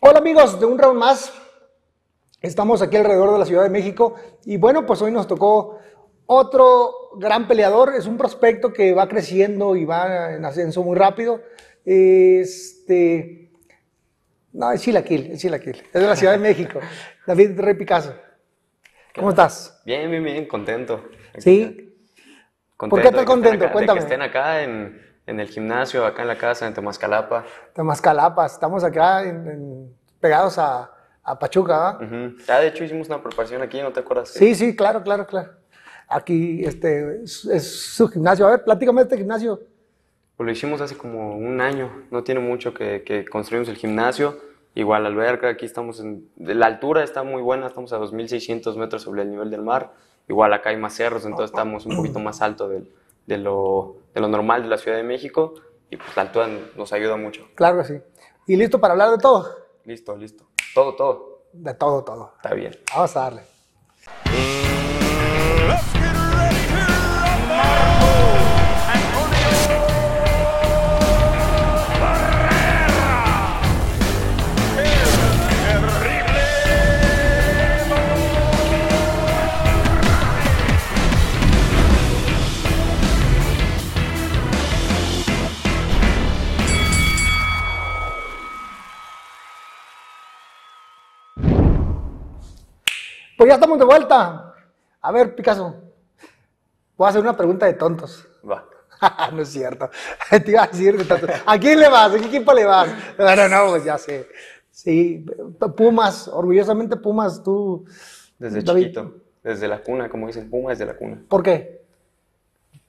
Hola amigos de un round más. Estamos aquí alrededor de la Ciudad de México y bueno, pues hoy nos tocó otro gran peleador. Es un prospecto que va creciendo y va en ascenso muy rápido. Este, no, es Chilaquil, es Chilaquil. Es de la Ciudad de México. David Rey Picasso. ¿Cómo estás? Bien, bien, bien, contento. Sí. Contento ¿Por qué estás contento? acá- Cuéntame. De que estén acá en, en el gimnasio, acá en la casa, en Temascalapa. Temascalapas, estamos acá en- en- pegados a, a Pachuca, ¿va? Ujú. Ya, de hecho, hicimos una preparación aquí, ¿no te acuerdas? Sí, sí, claro, claro, claro. Aquí este, es, es su gimnasio. A ver, platícame de este gimnasio. Pues lo hicimos hace como un año, no tiene mucho que, que construimos el gimnasio. Igual alberca, aquí estamos en... de La altura está muy buena, estamos a 2.600 metros sobre el nivel del mar. Igual acá hay más cerros, entonces estamos un poquito más alto del- de, lo, de lo normal de la Ciudad de México. Y pues la altura nos ayuda mucho. Claro que sí. ¿Y listo para hablar de todo? Listo, listo. Todo, todo. De todo, todo. Está bien. Vamos a darle. Pues ya estamos de vuelta. A ver, Picasso. Voy a hacer una pregunta de tontos. Va. no es cierto. Te iba a decir de tontos. ¿A quién le vas? ¿A qué equipo le vas? Bueno, no, pues ya sé. Sí, Pumas, orgullosamente Pumas, tú. Desde David, chiquito, desde la cuna, como dicen, Puma desde la cuna. ¿Por qué?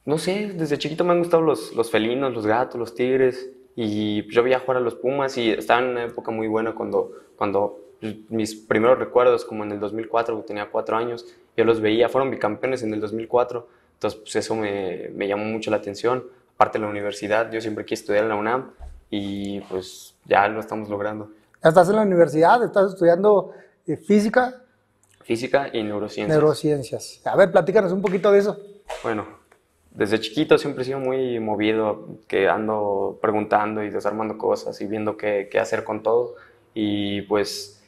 No sé, desde chiquito me han gustado los, los felinos, los gatos, los tigres. Y yo veía jugar a los Pumas y estaba en una época muy buena cuando, cuando mis primeros recuerdos, como en el 2004, que tenía cuatro años, yo los veía, fueron bicampeones en el 2004. Entonces, pues eso me, me llamó mucho la atención. Aparte de la universidad, yo siempre quise estudiar en la UNAM y pues ya lo estamos logrando. Estás en la universidad, estás estudiando eh, física, Física y neurociencias. neurociencias. A ver, platícanos un poquito de eso. Bueno, desde chiquito siempre he sido muy movido, que ando preguntando y desarmando cosas y viendo qué, qué hacer con todo. Y pues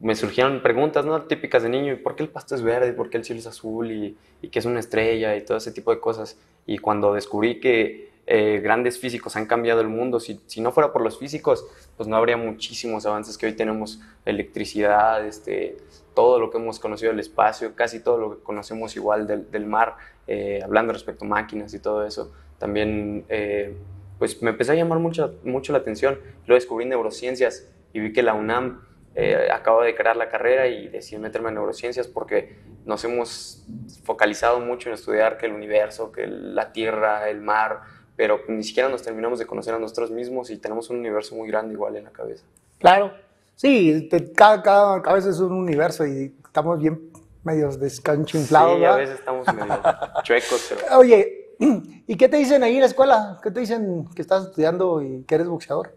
me surgieron preguntas ¿no? típicas de niño, ¿y por qué el pasto es verde? ¿Por qué el cielo es azul? Y, y qué es una estrella? Y todo ese tipo de cosas. Y cuando descubrí que eh, grandes físicos han cambiado el mundo, si, si no fuera por los físicos, pues no habría muchísimos avances que hoy tenemos, electricidad, este, todo lo que hemos conocido del espacio, casi todo lo que conocemos igual del, del mar, eh, hablando respecto a máquinas y todo eso. También, eh, pues me empezó a llamar mucho, mucho la atención. Luego descubrí neurociencias y vi que la UNAM eh, acaba de crear la carrera y decidí meterme en neurociencias porque nos hemos focalizado mucho en estudiar que el universo, que la Tierra, el mar, pero ni siquiera nos terminamos de conocer a nosotros mismos y tenemos un universo muy grande igual en la cabeza. Claro. Sí, te- cada, cada cabeza es un universo y estamos bien medios descanchinflados. sí, a veces estamos medio chuecos, pero Oye, ¿y qué te dicen ahí en la escuela? ¿Qué te dicen que estás estudiando y que eres boxeador?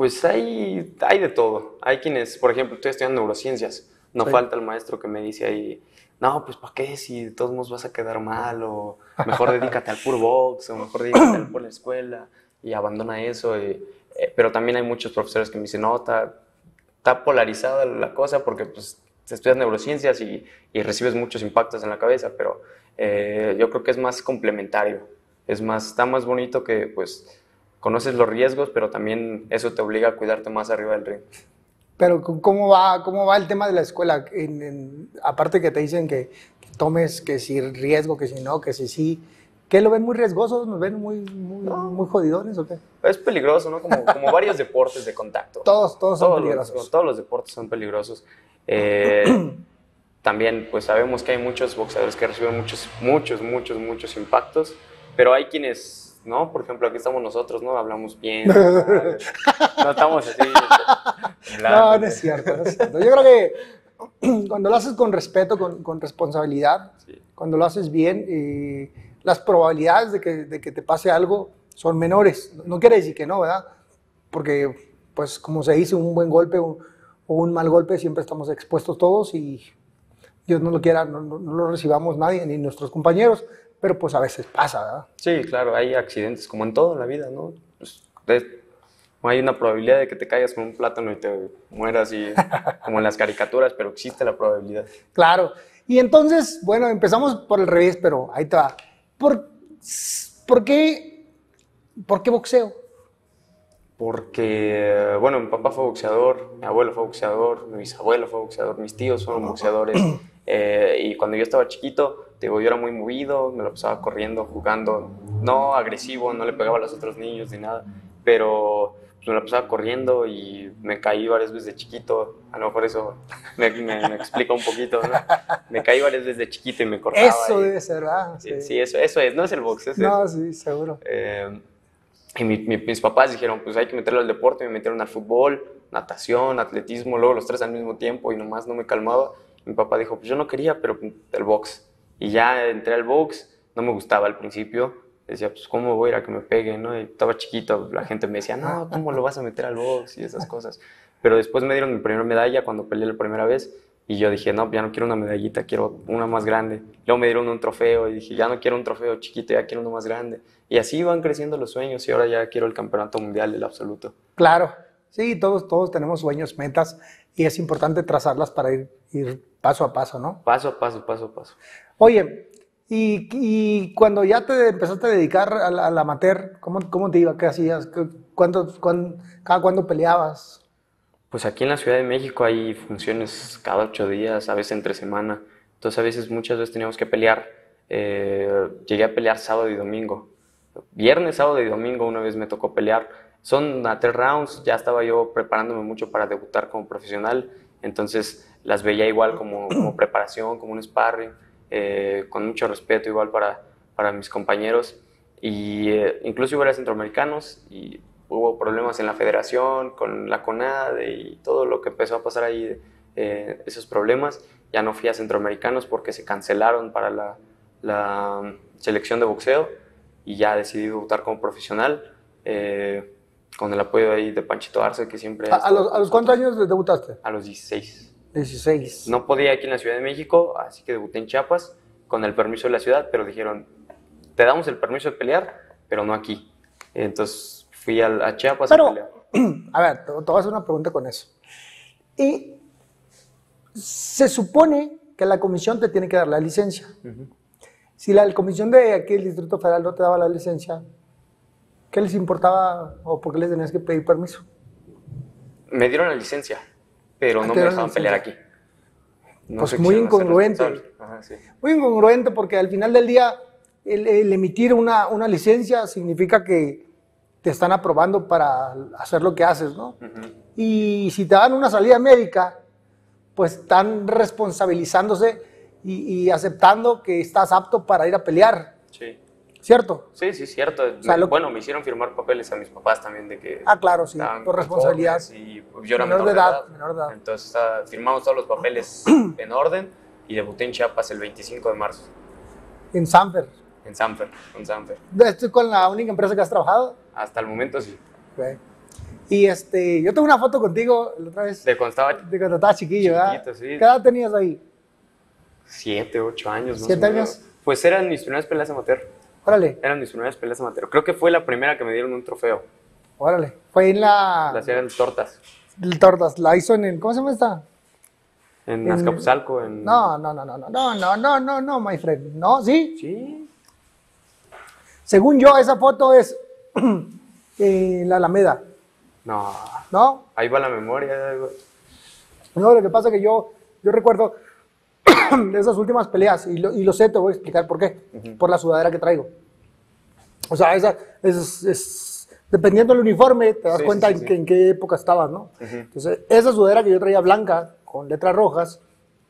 Pues hay, hay de todo. Hay quienes, por ejemplo, estoy estudiando neurociencias. No Sí. falta el maestro que me dice ahí, no, pues ¿para qué? Si de todos modos vas a quedar mal, o mejor dedícate al puro box, o mejor dedícate al por la escuela, y abandona eso. y- eh, pero también hay muchos profesores que me dicen, no, está, está polarizada la cosa porque pues estudias neurociencias y, y recibes muchos impactos en la cabeza, pero eh, yo creo que es más complementario. Es más, está más bonito que pues conoces los riesgos, pero también eso te obliga a cuidarte más arriba del ring. Pero ¿cómo va, cómo va el tema de la escuela? En- en- aparte que te dicen que, tomes, que si riesgo, que si no, que si sí. ¿Qué lo ven muy riesgosos? ¿Nos ven muy, muy, muy jodidones o qué? Es peligroso, ¿no? Como, como varios deportes de contacto. Todos, todos son Todos peligrosos. Los, todos los deportes son peligrosos. Eh, también, pues sabemos que hay muchos boxeadores que reciben muchos, muchos, muchos, muchos impactos, pero hay quienes, ¿no? Por ejemplo, aquí estamos nosotros, ¿no? Hablamos bien. no estamos así. No, hablando. no es cierto, no es cierto. Yo creo que cuando lo haces con respeto, con, con responsabilidad, Sí. cuando lo haces bien, eh, las probabilidades de que, de que te pase algo son menores. No quiere decir que no, ¿verdad? Porque, pues, como se dice, un buen golpe o, o un mal golpe siempre estamos expuestos todos y Dios no lo quiera, no, no- no lo recibamos nadie, ni nuestros compañeros, pero pues a veces pasa, ¿verdad? Sí, claro, hay accidentes como en todo en la vida, ¿no? Pues, de- hay una probabilidad de que te caigas con un plátano y te mueras y como en las caricaturas, pero existe la probabilidad. Claro. Y entonces, bueno, empezamos por el revés, pero ahí te va. ¿Por, por qué, ¿por qué boxeo? Porque, bueno, mi papá fue boxeador, mi abuelo fue boxeador, mi bisabuelo fue boxeador, mis tíos fueron boxeadores. eh, y cuando yo estaba chiquito, digo, yo era muy movido, me lo pasaba corriendo, jugando, no agresivo, no le pegaba a los otros niños ni nada, pero pues, me lo pasaba corriendo y me caí varias veces de chiquito. A lo mejor eso me, me- me explica un poquito, ¿no? Me caí varias veces de chiquito y me cortaba. Eso y- debe ser, ¿verdad? Sí, sí, eso, eso es, no es el box, es eso. No, sí, seguro. Eh, y mi- mi- mis papás dijeron, pues hay que meterlo al deporte, me metieron al fútbol, natación, atletismo, luego los tres al mismo tiempo y nomás no me calmaba. Mi papá dijo, pues yo no quería, pero el box. Y ya entré al box, no me gustaba al principio. Decía, pues cómo voy a ir a que me peguen, ¿no? Y estaba chiquito, la gente me decía, no, ¿cómo lo vas a meter al box? Y esas cosas. Pero después me dieron mi primera medalla cuando peleé la primera vez. Y yo dije, no, ya no quiero una medallita, quiero una más grande. Luego me dieron un trofeo y dije, ya no quiero un trofeo chiquito, ya quiero uno más grande. Y así van creciendo los sueños y ahora ya quiero el campeonato mundial del absoluto. Claro. Sí, todos, todos tenemos sueños, metas, y es importante trazarlas para ir, ir paso a paso, ¿no? Paso a paso, paso a paso. Oye, y, y cuando ya te empezaste a dedicar al, al amateur, ¿cómo, ¿cómo te iba? ¿Qué hacías? ¿Qué- ¿Cuánto, cuán- cada cuándo peleabas? Pues aquí en la Ciudad de México hay funciones cada ocho días, a veces entre semana. Entonces a veces, muchas veces teníamos que pelear. Eh, llegué a pelear sábado y domingo. Viernes, sábado y domingo una vez me tocó pelear. Son a tres rounds, ya estaba yo preparándome mucho para debutar como profesional. Entonces las veía igual como, como preparación, como un sparring, eh, con mucho respeto igual para, para mis compañeros. Y eh, incluso hubo centroamericanos y hubo problemas en la federación, con la CONADE y todo lo que empezó a pasar ahí, eh, esos problemas. Ya no fui a centroamericanos porque se cancelaron para la, la selección de boxeo y ya decidí debutar como profesional eh, con el apoyo ahí de Panchito Arce, que siempre... ¿A, los, a los cuántos años debutaste? a los 16. 16. No podía aquí en la Ciudad de México, así que debuté en Chiapas con el permiso de la ciudad, pero dijeron, te damos el permiso de pelear, pero no aquí. Entonces fui a, Chiapas a pelear. a ver, te, te voy a hacer una pregunta con eso. Y se supone que la comisión te tiene que dar la licencia. Si la comisión de aquí del Distrito Federal no te daba la licencia, ¿qué les importaba o por qué les tenías que pedir permiso? Me dieron la licencia, pero Ah, no me dejaban pelear aquí. No Pues muy incongruente. Ajá, sí. Muy incongruente porque al final del día el, el emitir una, una licencia significa que te están aprobando para hacer lo que haces, ¿no? Y si te dan una salida médica, pues están responsabilizándose y, y aceptando que estás apto para ir a pelear, Sí. ¿Cierto? Sí, sí, cierto. sea, Me- lo- Bueno, me hicieron firmar papeles a mis papás también de que Ah, claro, sí, por responsabilidad. Y pues, yo era Menor menor, de edad, edad. menor de edad. Entonces ah, firmamos todos los papeles en orden y debuté en Chiapas el 25 de marzo, En Sanfer. en Sanfer, con Sanfer. ¿Estoy con la única empresa que has trabajado? Hasta el momento sí. Y este, yo tengo una foto contigo la otra vez de cuando estaba cuando chiquillo, ¿verdad? Sí. ¿Qué edad tenías ahí? siete, ocho años. ¿Siete años? Pues eran mis primeras peleas amateur. Órale, Eran mis primeras peleas amateur. Creo que fue la primera que me dieron un trofeo. órale. Fue en la... Las eran tortas. el Tortas, la hizo en, el- ¿cómo se llama esta? En En- Azcapotzalco. En... No, no, no, no, no, no, no, no, no, no, my friend. No, sí. Sí. Según yo, esa foto es en la Alameda, No. ¿no? Ahí va la memoria. No, lo que pasa es que yo, yo recuerdo de esas últimas peleas, y lo, y lo sé, te voy a explicar por qué. Por la sudadera que traigo. O sea, esa, es, es- dependiendo del uniforme, te das Sí, cuenta sí, en, sí, qué, sí. en qué época estabas, ¿no? Entonces, esa sudadera que yo traía blanca, con letras rojas,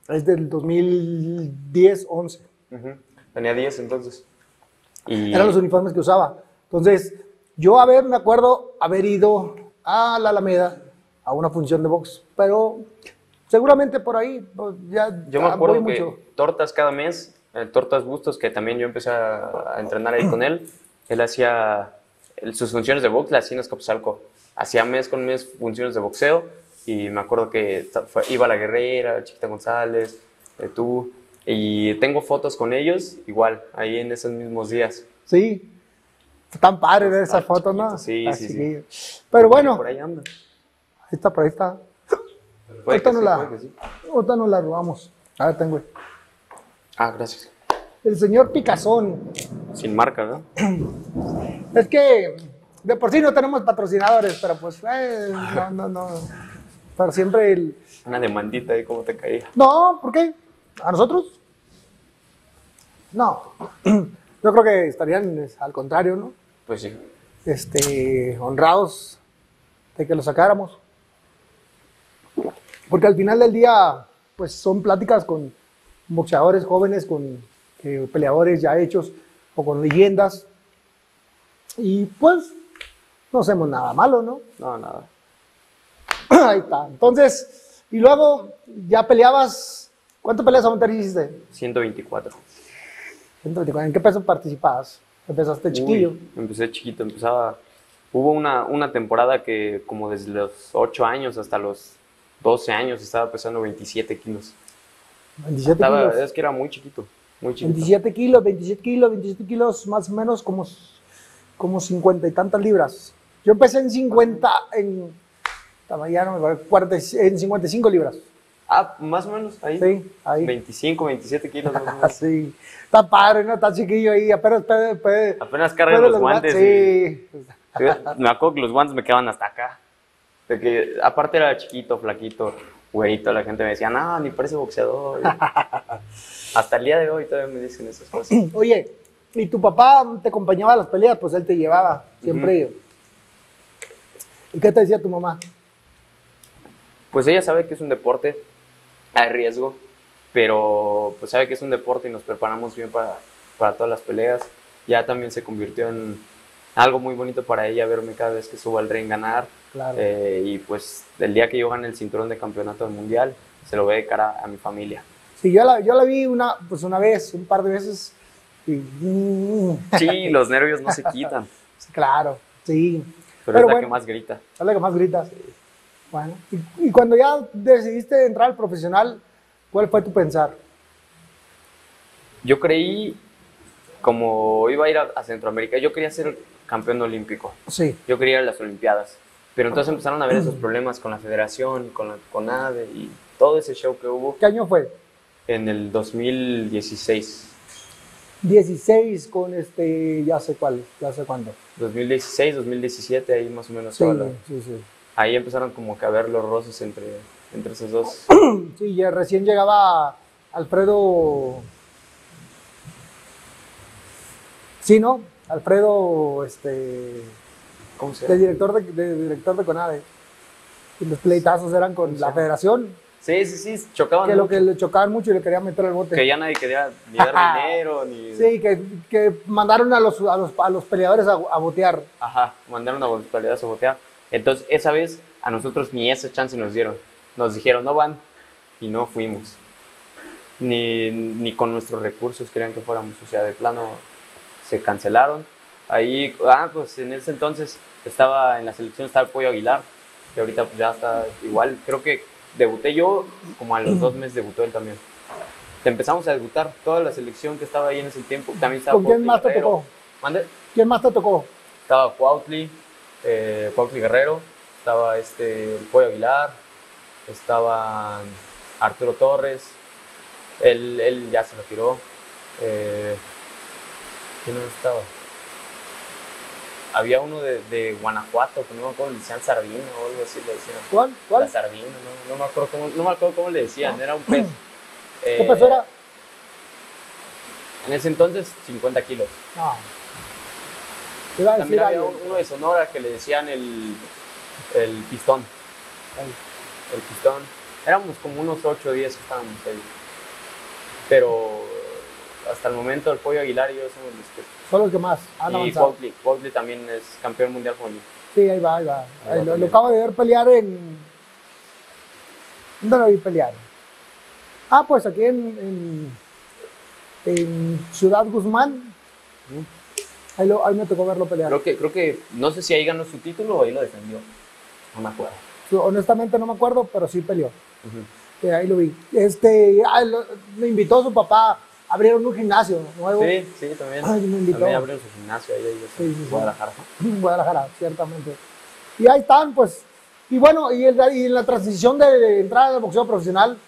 es del 2010, 11. Ujú. Tenía 10 entonces. Y Eran los uniformes que usaba. Entonces, yo, a ver, me acuerdo haber ido a la Alameda a una función de box, pero seguramente por ahí, pues, ya yo me acuerdo que mucho. tortas cada mes, eh, tortas bustos, que también yo empecé a, a entrenar ahí con él. Él hacía el- sus funciones de box, las hacía en Azcapotzalco. Hacía mes con mes funciones de boxeo y me acuerdo que fue- iba la Guerrera, Chiquita González, eh, tú. Y tengo fotos con ellos, igual, ahí en esos mismos días. Sí. Están padres ver esas fotos, ¿no? sí, sí, sí. Pero bueno, Por ahí anda. ahí está, por ahí está. Ahorita no sí, la- sí. Ahorita la robamos. A ver, tengo. Ah, gracias. El señor Picazón. Sin marca, ¿no? Es que de por sí no tenemos patrocinadores, pero pues, eh, no, no, no. Pero siempre el. Una demandita ahí, ¿cómo te caía? No, ¿por qué? ¿A nosotros? No. Yo creo que estarían es, al contrario, ¿no? Pues sí. Este, honrados de que lo sacáramos. Porque al final del día, pues son pláticas con boxeadores jóvenes, con eh, peleadores ya hechos o con leyendas. Y pues no hacemos nada malo, ¿no? No, nada. Ahí está. Entonces, y luego ya peleabas. ¿Cuántas peleas a Monterrey hiciste? 124. 124. ¿En qué peso participabas? Empezaste chiquillo. Uy, empecé chiquito, empezaba. Hubo una, una temporada que, como desde los 8 años hasta los 12 años, estaba pesando 27 kilos. 27 Estaba, kilos. es que era muy chiquito, muy chiquito. 27 kilos, 27 kilos, 27 kilos, más o menos como, como 50 y tantas libras. Yo empecé en 50, en, ya no me acuerdo, 40 en 55 libras. Ah, más o menos, ahí. Sí, ahí. 25, 27 kilos. más o menos. sí. Está padre, ¿no? Está chiquillo ahí, apenas puede- Apenas cargan puede los guantes. y- Sí. Sí, Me acuerdo que los guantes me quedaban hasta acá. De que, aparte era chiquito, flaquito, güerito, la gente me decía, no, ni parece boxeador. hasta el día de hoy todavía me dicen esas cosas. Oye, ¿y tu papá te acompañaba a las peleas? Pues él te llevaba, siempre. ¿Y qué te decía tu mamá? Pues ella sabe que es un deporte, hay riesgo, pero pues sabe que es un deporte y nos preparamos bien para, para todas las peleas. Ya también se convirtió en algo muy bonito para ella verme cada vez que subo al ring ganar. Claro. Eh, y pues el día que yo gane el cinturón de campeonato del mundial, se lo ve de cara a mi familia. Sí, yo la, yo la vi una, pues una vez, un par de veces. Y, mm, Sí, los nervios no se quitan, claro, sí. pero, Pero es la bueno. que más grita. Es la que más gritas. Bueno, y, y cuando ya decidiste entrar al profesional, ¿cuál fue tu pensar? Yo creí, como iba a ir a, a Centroamérica, yo quería ser campeón olímpico. Sí. Yo quería ir a las Olimpiadas. Pero entonces empezaron a haber esos problemas con la federación, con la CONADE y todo ese show que hubo ¿Qué año fue? en el 2016. 16 con este, ya sé cuál, ya sé cuándo. 2016, 2017, ahí más o menos. Sí, sí, sí. ahí empezaron como que a ver los roces entre, entre esos dos. Sí, ya recién llegaba Alfredo. Sí, ¿no? Alfredo, este, ¿Cómo se de director de, de director de CONADE. Y los pleitazos eran con la federación, Sí, sí, sí, chocaban que lo que le chocaban mucho y le querían meter al bote. Que ya nadie quería ni dar dinero, ni... Sí, que, que mandaron a los, a los, a los peleadores a, a botear. Ajá, mandaron a voluntariedad a sabotear. Entonces, esa vez a nosotros ni esa chance nos dieron. Nos dijeron, no van, y no fuimos. Ni, ni con nuestros recursos querían que fuéramos. O sea, de plano se cancelaron. Ahí, ah, pues en ese entonces estaba en la selección, estaba el Pollo Aguilar, que ahorita ya está igual. Creo que debuté yo, como a los dos meses debutó él también. Empezamos a debutar, toda la selección que estaba ahí en ese tiempo. También estaba ¿Con quién más te tocó? ¿Mande? ¿Quién más te tocó? Estaba Cuautli, eh, Cuautli Guerrero, estaba este, el Pollo Aguilar, estaba Arturo Torres, él, él ya se retiró. Eh, ¿Quién no estaba? Había uno de, de Guanajuato, que no me acuerdo, le decían Sardina o algo así, le decían. ¿Cuál? La ¿Cuál? sardina, no, no me acuerdo cómo, no me acuerdo cómo le decían, era un pez. ¿Qué Eh, peso era? En ese entonces, 50 kilos. No. Te iba a decir También había uno de Sonora que le decían el, el pistón. El pistón. Éramos como unos 8 o 10 que estábamos ahí. Pero hasta el momento el Pollo Aguilar y yo somos los que... Son los que más han y. Cuautli también es campeón mundial juvenil. Sí, ahí va, ahí va. Ahí lo, acabo de ver pelear en. ¿Dónde lo vi pelear? Ah, pues aquí en, en, en Ciudad Guzmán. Ahí, lo- ahí me tocó verlo pelear. Creo que, creo que, no sé si ahí ganó su título o ahí lo defendió. No me acuerdo. Honestamente no me acuerdo, pero sí peleó. Eh, ahí lo vi. Este, ah, lo- me invitó su papá abrieron un gimnasio nuevo Sí, sí, también. Ay, me invitó. También abrieron su gimnasio ahí, ahí Sí, en sí, sí. Guadalajara. en Guadalajara, ciertamente. Y ahí están, pues. Y bueno, y, el- y en la transición de, de entrada al boxeo profesional,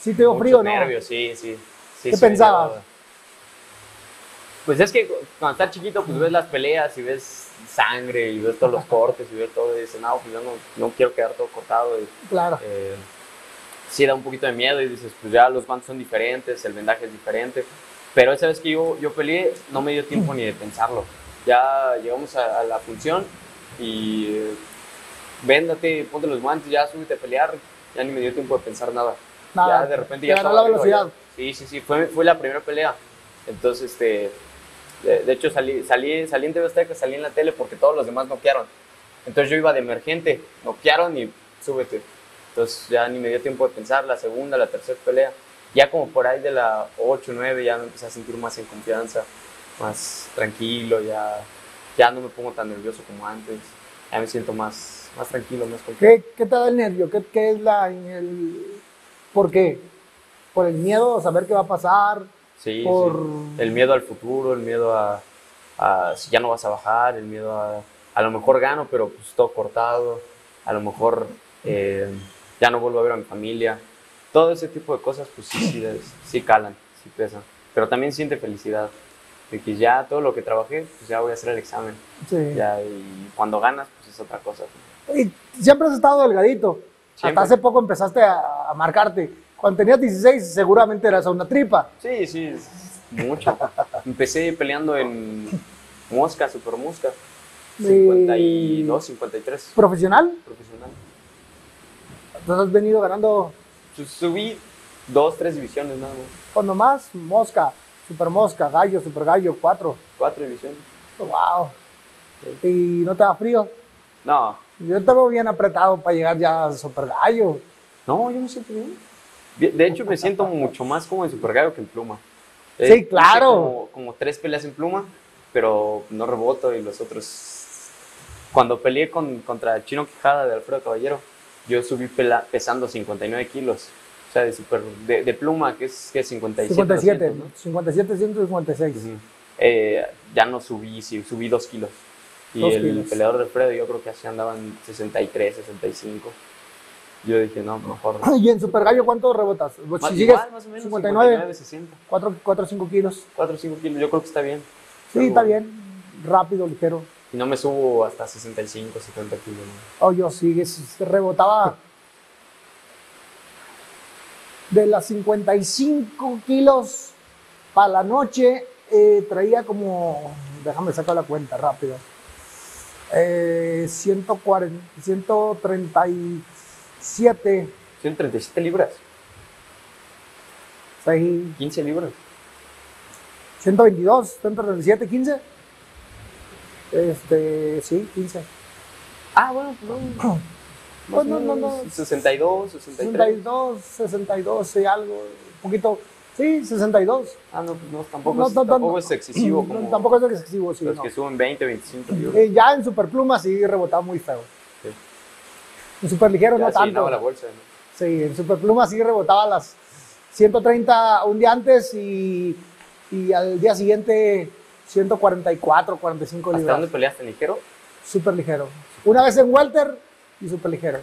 sí te dio Muchos frío, ¿no? nervios, sí, sí. sí ¿Qué pensabas? dio- Pues es que cuando estás chiquito, pues ves las peleas y ves sangre y ves todos los cortes y ves todo y dices, no, pues yo no, no quiero quedar todo cortado. Y, Claro. eh, sí da un poquito de miedo y dices, pues ya los guantes son diferentes, el vendaje es diferente. Pero esa vez que yo, yo peleé, no me dio tiempo ni de pensarlo. Ya llegamos a, a la función y eh, véndate, ponte los guantes, ya súbete a pelear. Ya ni me dio tiempo de pensar nada. Nada, ya de repente te ya estaba la velocidad. ya. Sí, sí, sí, fue, fue la primera pelea. Entonces, este, de, de hecho salí, salí, salí en TV Azteca, salí en la tele porque todos los demás noquearon. Entonces yo iba de emergente, noquearon y súbete. Entonces ya ni me dio tiempo de pensar la segunda, la tercera pelea. Ya como por ahí de la 8, 9 ya me empecé a sentir más en confianza, más tranquilo, ya, ya no me pongo tan nervioso como antes. Ya me siento más, más tranquilo, más confiado. ¿Qué, qué te da el nervio? ¿Qué, qué es la, el, ¿Por qué? ¿Por el miedo a saber qué va a pasar? Sí, por... sí. El miedo al futuro, el miedo a, a si ya no vas a bajar, el miedo a a lo mejor gano, pero pues todo cortado, a lo mejor eh, ya no vuelvo a ver a mi familia. Todo ese tipo de cosas, pues sí, sí, sí calan, sí pesan. Pero también siente felicidad de que ya todo lo que trabajé, pues ya voy a hacer el examen. Sí. Ya, y cuando ganas, pues es otra cosa. Y siempre has estado delgadito. Siempre. Hasta hace poco empezaste a, a marcarte. Cuando tenías 16 seguramente eras una tripa. Sí, sí, mucho. Empecé peleando en mosca, super mosca. 52, 53, ¿Profesional? profesional. Entonces has venido ganando Su- Subí dos, tres divisiones nada más. cuando más mosca, super mosca, gallo, super gallo, cuatro. Cuatro divisiones. Wow. Y no te da frío. No, Yo te veo bien apretado para llegar ya a super gallo. no, yo me siento bien. De, hecho, me siento mucho más como en Super Gallo que en pluma. Sí, hice claro. Como, como tres peleas en pluma, pero no reboto y los otros... Cuando peleé con, contra Chino Quijada de Alfredo Caballero, yo subí pela- pesando 59 kilos. O sea, de, super, de, de pluma, que es, que es 57. 57, 200, ¿no? 57, 156. Ujú. Eh, ya no subí, sí, subí dos kilos. Y Dos el kilos. peleador de Alfredo yo creo que así andaba en 63, 65. Yo dije, no, mejor. ¿Y en super gallo cuánto rebotas? Pues Más, si sigues igual, más o menos 59, 60. 4, 4 5 kilos. 4 o 5 kilos, yo creo que está bien. Sí, Pero- está bien. Rápido, ligero. Y no me subo hasta 65, 70 kilos. ¿no? Oh, yo sí, es- rebotaba de las 55 kilos para la noche, eh, traía como, déjame sacar la cuenta rápido, eh, 140, 137, 137 libras, 6, 15 libras. 122, 137, 15. Este, sí, 15. Ah, bueno, no. Pues no, no, no. 62, 63. 62, 62 y algo, un poquito, sí, 62. Ah, no, no, tampoco, No, es, no, tampoco no. es excesivo No, como tampoco es excesivo, sí. los no. que suben 20, 25 libras. Eh, ya en Superpluma sí rebotaba muy feo. Sí. En Superligero Ya no se tanto. la bolsa. ¿no? Sí, en Superpluma sí rebotaba las 130 un día antes y, y al día siguiente 144, 45 ¿Hasta libras. dónde peleaste, ligero? Super ligero. Una vez en Welter y super ligero.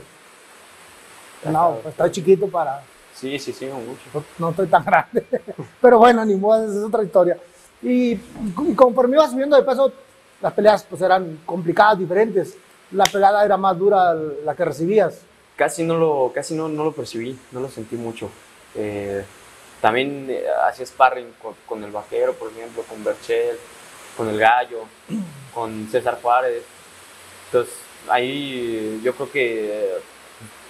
No, pues estoy chiquito para. Sí, sí, sí, mucho. no, no estoy tan grande. Pero bueno, ni modo, es otra historia. Y, y conforme iba subiendo de peso, las peleas pues eran complicadas, diferentes. La pegada era más dura la que recibías. Casi no lo, casi no, no lo percibí, no lo sentí mucho. Eh, también eh, hacía sparring con, con el vaquero, por ejemplo, con Berchel, con el gallo, con César Juárez. Entonces, ahí yo creo que eh,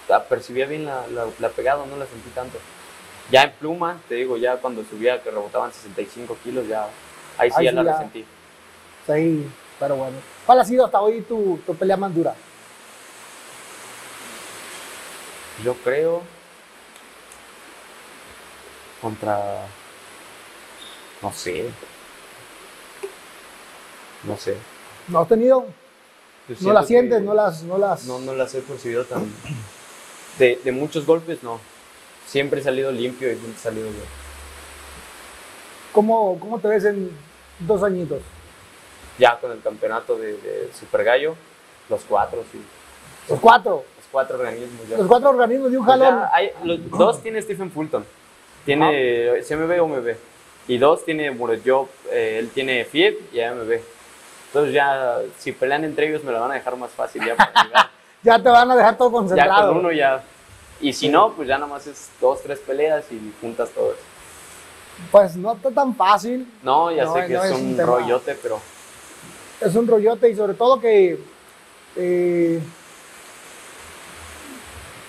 la percibía bien la, la, la pegada, no la sentí tanto. Ya en pluma, te digo, ya cuando subía que rebotaban 65 kilos, ya ahí sí Ahí ya sí la ya. resentí. Sí, pero bueno. ¿Cuál ha sido hasta hoy tu, tu pelea más dura? Yo creo contra no sé no sé ¿No has tenido? ¿No las sientes? ¿No las.? No las... no, no las he percibido tan de, de muchos golpes no siempre he salido limpio y siempre he salido bien ¿Cómo, ¿Cómo te ves en dos añitos? Ya con el campeonato de, de Super Gallo, los cuatro, sí. Los cuatro. Los cuatro organismos ya. Los cuatro organismos de un Pues jalón. hay- los dos tiene Stephen Fulton. Tiene CMB o MB. Y dos tiene Murodjob. eh, él tiene FIEP y AMB. Entonces ya, si pelean entre ellos, me lo van a dejar más fácil ya para llegar. Ya te van a dejar todo ya concentrado. con uno ya. Y si no, pues ya nomás es dos, tres peleas y juntas todos. Pues no está tan fácil. No, ya No, sé que no es, es un tema. rollote, pero Es un rollote y sobre todo que eh,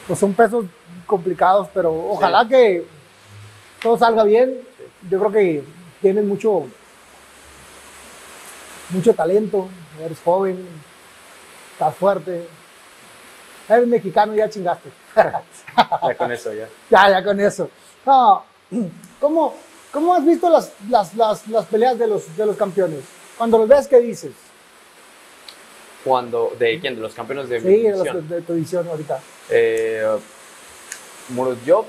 pues son pesos complicados, pero ojalá que todo salga bien. Yo creo que tienes mucho mucho talento, eres joven, estás fuerte, eres mexicano y ya chingaste. ya con eso ya. Ya, ya con eso. No, ¿cómo, cómo has visto las, las, las, las peleas de los, de los campeones? Cuando los ves, ¿qué dices? Cuando, ¿de quién? De los campeones de Sí, de, división. los, de tu edición ahorita. Eh,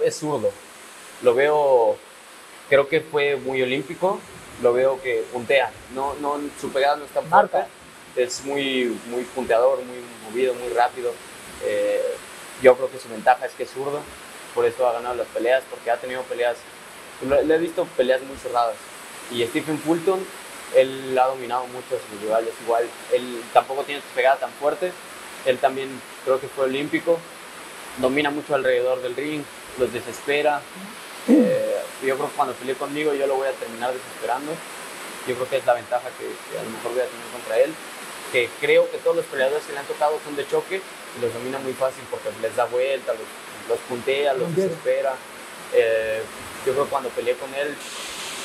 es zurdo. Lo veo, creo que fue muy olímpico. Lo veo que puntea. No, no, su pegada no está fuerte. Es muy, muy punteador, muy movido, muy rápido. Eh, yo creo que su ventaja es que es zurdo. Por eso ha ganado las peleas, porque ha tenido peleas. Le he visto peleas muy cerradas. Y Stephen Fulton, él ha dominado mucho a sus rivales. Igual, él tampoco tiene su pegada tan fuerte. Él también creo que fue olímpico domina mucho alrededor del ring, los desespera. Eh, yo creo que cuando pelee conmigo yo lo voy a terminar desesperando. Yo creo que es la ventaja que, que a lo mejor voy a tener contra él. Que creo que todos los peleadores que le han tocado son de choque y los domina muy fácil porque les da vuelta, los, los puntea, los Entiendo. desespera. Eh, yo creo que cuando pelee con él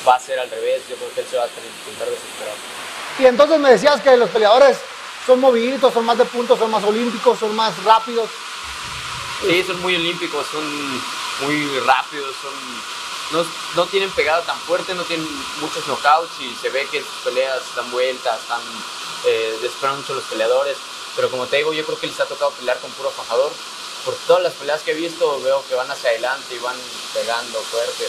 va a ser al revés. Yo creo que él se va a intentar desesperar. Y entonces me decías que los peleadores son moviditos, son más de puntos, son más olímpicos, son más rápidos. Sí, son muy olímpicos, son muy rápidos, son, no, no tienen pegada tan fuerte, no tienen muchos knockouts y se ve que sus peleas dan vueltas, están eh, los peleadores. Pero como te digo, yo creo que les ha tocado pelear con puro fajador. Por todas las peleas que he visto, veo que van hacia adelante y van pegando fuerte.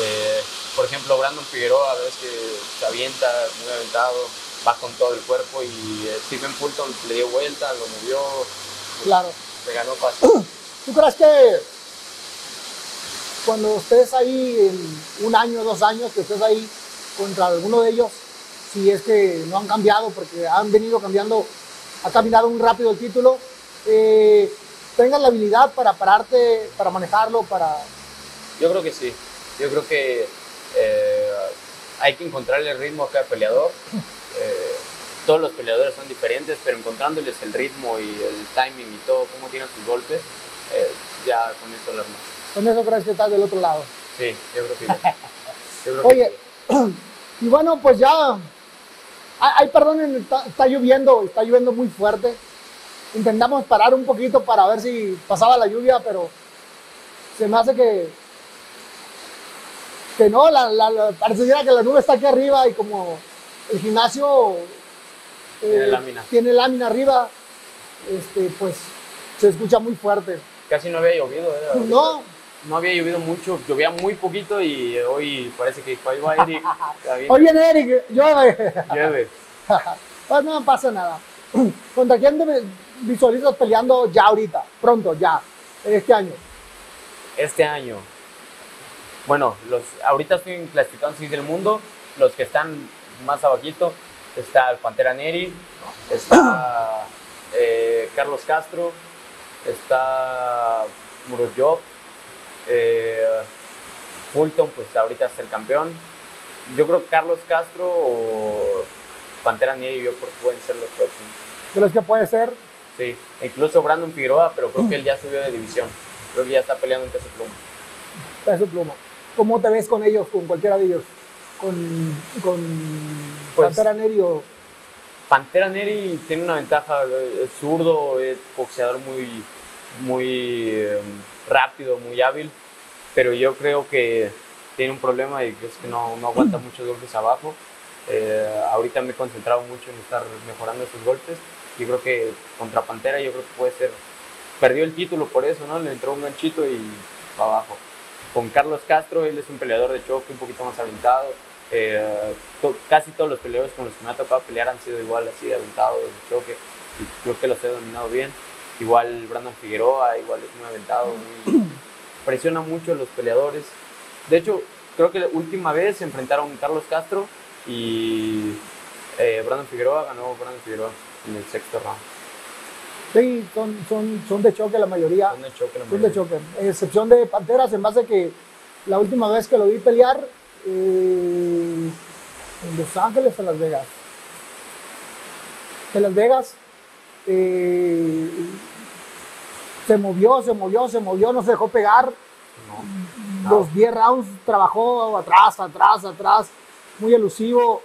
Eh, por ejemplo, Brandon Figueroa, ves que se avienta, muy aventado, va con todo el cuerpo y eh, Stephen Fulton le dio vuelta, lo movió, Claro. le ganó fácil. ¿Tú crees que cuando estés ahí en un año, dos años, que estés ahí contra alguno de ellos, si es que no han cambiado, porque han venido cambiando, ha caminado muy rápido el título, eh, tengas la habilidad para pararte, para manejarlo, para... Yo creo que sí. Yo creo que eh, hay que encontrarle el ritmo a cada peleador. Eh, todos los peleadores son diferentes, pero encontrándoles el ritmo y el timing y todo, cómo tiran sus golpes, eh, ya con eso lo armas. Con eso crees que estás del otro lado. Sí, yo creo que sí. Yo creo que Oye, sí. y bueno, pues ya, ay, perdonen, está, está lloviendo, está lloviendo muy fuerte. Intentamos parar un poquito para ver si pasaba la lluvia, pero se me hace que, que no, la, la, la- pareciera que la nube está aquí arriba y como el gimnasio eh, Tiene lámina. tiene lámina arriba, este, pues se escucha muy fuerte. Casi no había llovido. ¿eh? No, No había llovido mucho, llovía muy poquito y hoy parece que ahí va Eric. hoy viene Eric, llueve. Llueve. Pues no pasa nada. ¿Contra quién visualizas peleando ya ahorita? Pronto, ya, este año. este año. Bueno, los, ahorita estoy clasificando en del mundo. Los que están más abajito está el Pantera Neri, está eh, Carlos Castro, está Murodjob, eh, Fulton, pues ahorita es el campeón. Yo creo que Carlos Castro o Pantera Neri, yo creo que pueden ser los próximos. ¿Crees que puede ser? Sí, incluso Brandon Figueroa, pero creo que él ya subió de división. Creo que ya está peleando en peso pluma. Peso pluma. ¿Cómo te ves con ellos, con cualquiera de ellos? Con, con Pues- Pantera Neri o- Pantera Neri tiene una ventaja, es zurdo, es boxeador muy, muy eh, rápido, muy hábil, pero yo creo que tiene un problema y que es que no, no aguanta muchos golpes abajo. Eh, ahorita me he concentrado mucho en estar mejorando esos golpes. Yo creo que contra Pantera yo creo que puede ser, perdió el título por eso, ¿no? Le entró un ganchito y va abajo. Con Carlos Castro, él es un peleador de choque un poquito más aventado, Eh, to- casi todos los peleadores con los que me ha tocado pelear han sido igual, así de aventados, de choque, y creo que los he dominado bien. Igual Brandon Figueroa, igual es muy aventado, muy- presiona mucho a los peleadores. De hecho, creo que la última vez se enfrentaron Carlos Castro y eh, Brandon Figueroa, ganó Brandon Figueroa en el sexto round. Sí, son, son, son de choque la mayoría. Son de choque la Son de mayoría. choque. Excepción de Panteras, en base a que la última vez que lo vi pelear eh, en Los Ángeles o Las Vegas. En Las Vegas eh, se movió, se movió, se movió, no se dejó pegar. No. Los 10 rounds trabajó atrás, atrás, atrás, muy elusivo.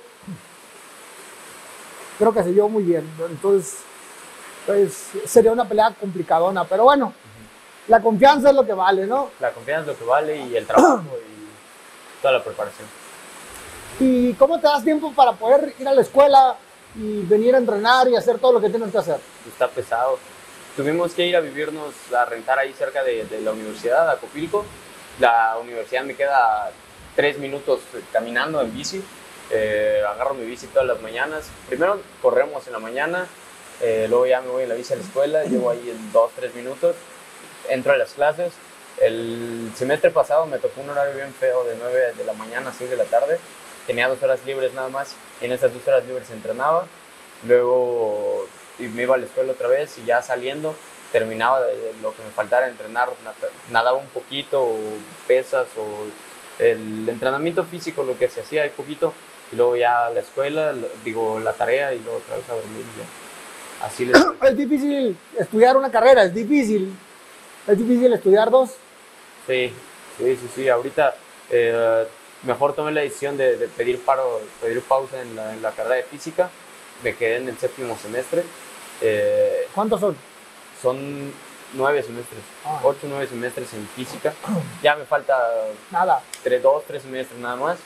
Creo que se vio muy bien. Entonces, pues, sería una pelea complicadona. Pero bueno, la confianza es lo que vale, ¿no? La confianza es lo que vale y el trabajo y toda la preparación. ¿Y cómo te das tiempo para poder ir a la escuela y venir a entrenar y hacer todo lo que tienes que hacer? Está pesado. Tuvimos que ir a vivirnos, a rentar ahí cerca de, la universidad, a Copilco. La universidad me queda tres minutos caminando en bici. Eh, agarro mi bici todas las mañanas. Primero corremos en la mañana, eh, luego ya me voy en la bici a la escuela, llevo ahí en dos, tres minutos, entro a las clases. El semestre pasado me tocó un horario bien feo de 9 de la mañana a 6 de la tarde. Tenía dos horas libres nada más y en esas dos horas libres entrenaba. Luego y me iba a la escuela otra vez y ya saliendo terminaba de, lo que me faltara entrenar, na- nadaba un poquito, o pesas o el entrenamiento físico, lo que se hacía ahí poquito, y luego ya la escuela, digo la tarea y luego otra vez a dormir. ya. Así les Es difícil estudiar una carrera, es difícil. Es difícil estudiar dos. Sí, sí, sí, sí. Ahorita eh, mejor tomé la decisión de, de pedir paro, pedir pausa en la, en la carrera de física. Me quedé en el séptimo semestre. Eh, ¿Cuántos son? son nueve semestres, Ah. ocho, nueve semestres en física. Ya me falta Nada. tres, dos, tres semestres nada más.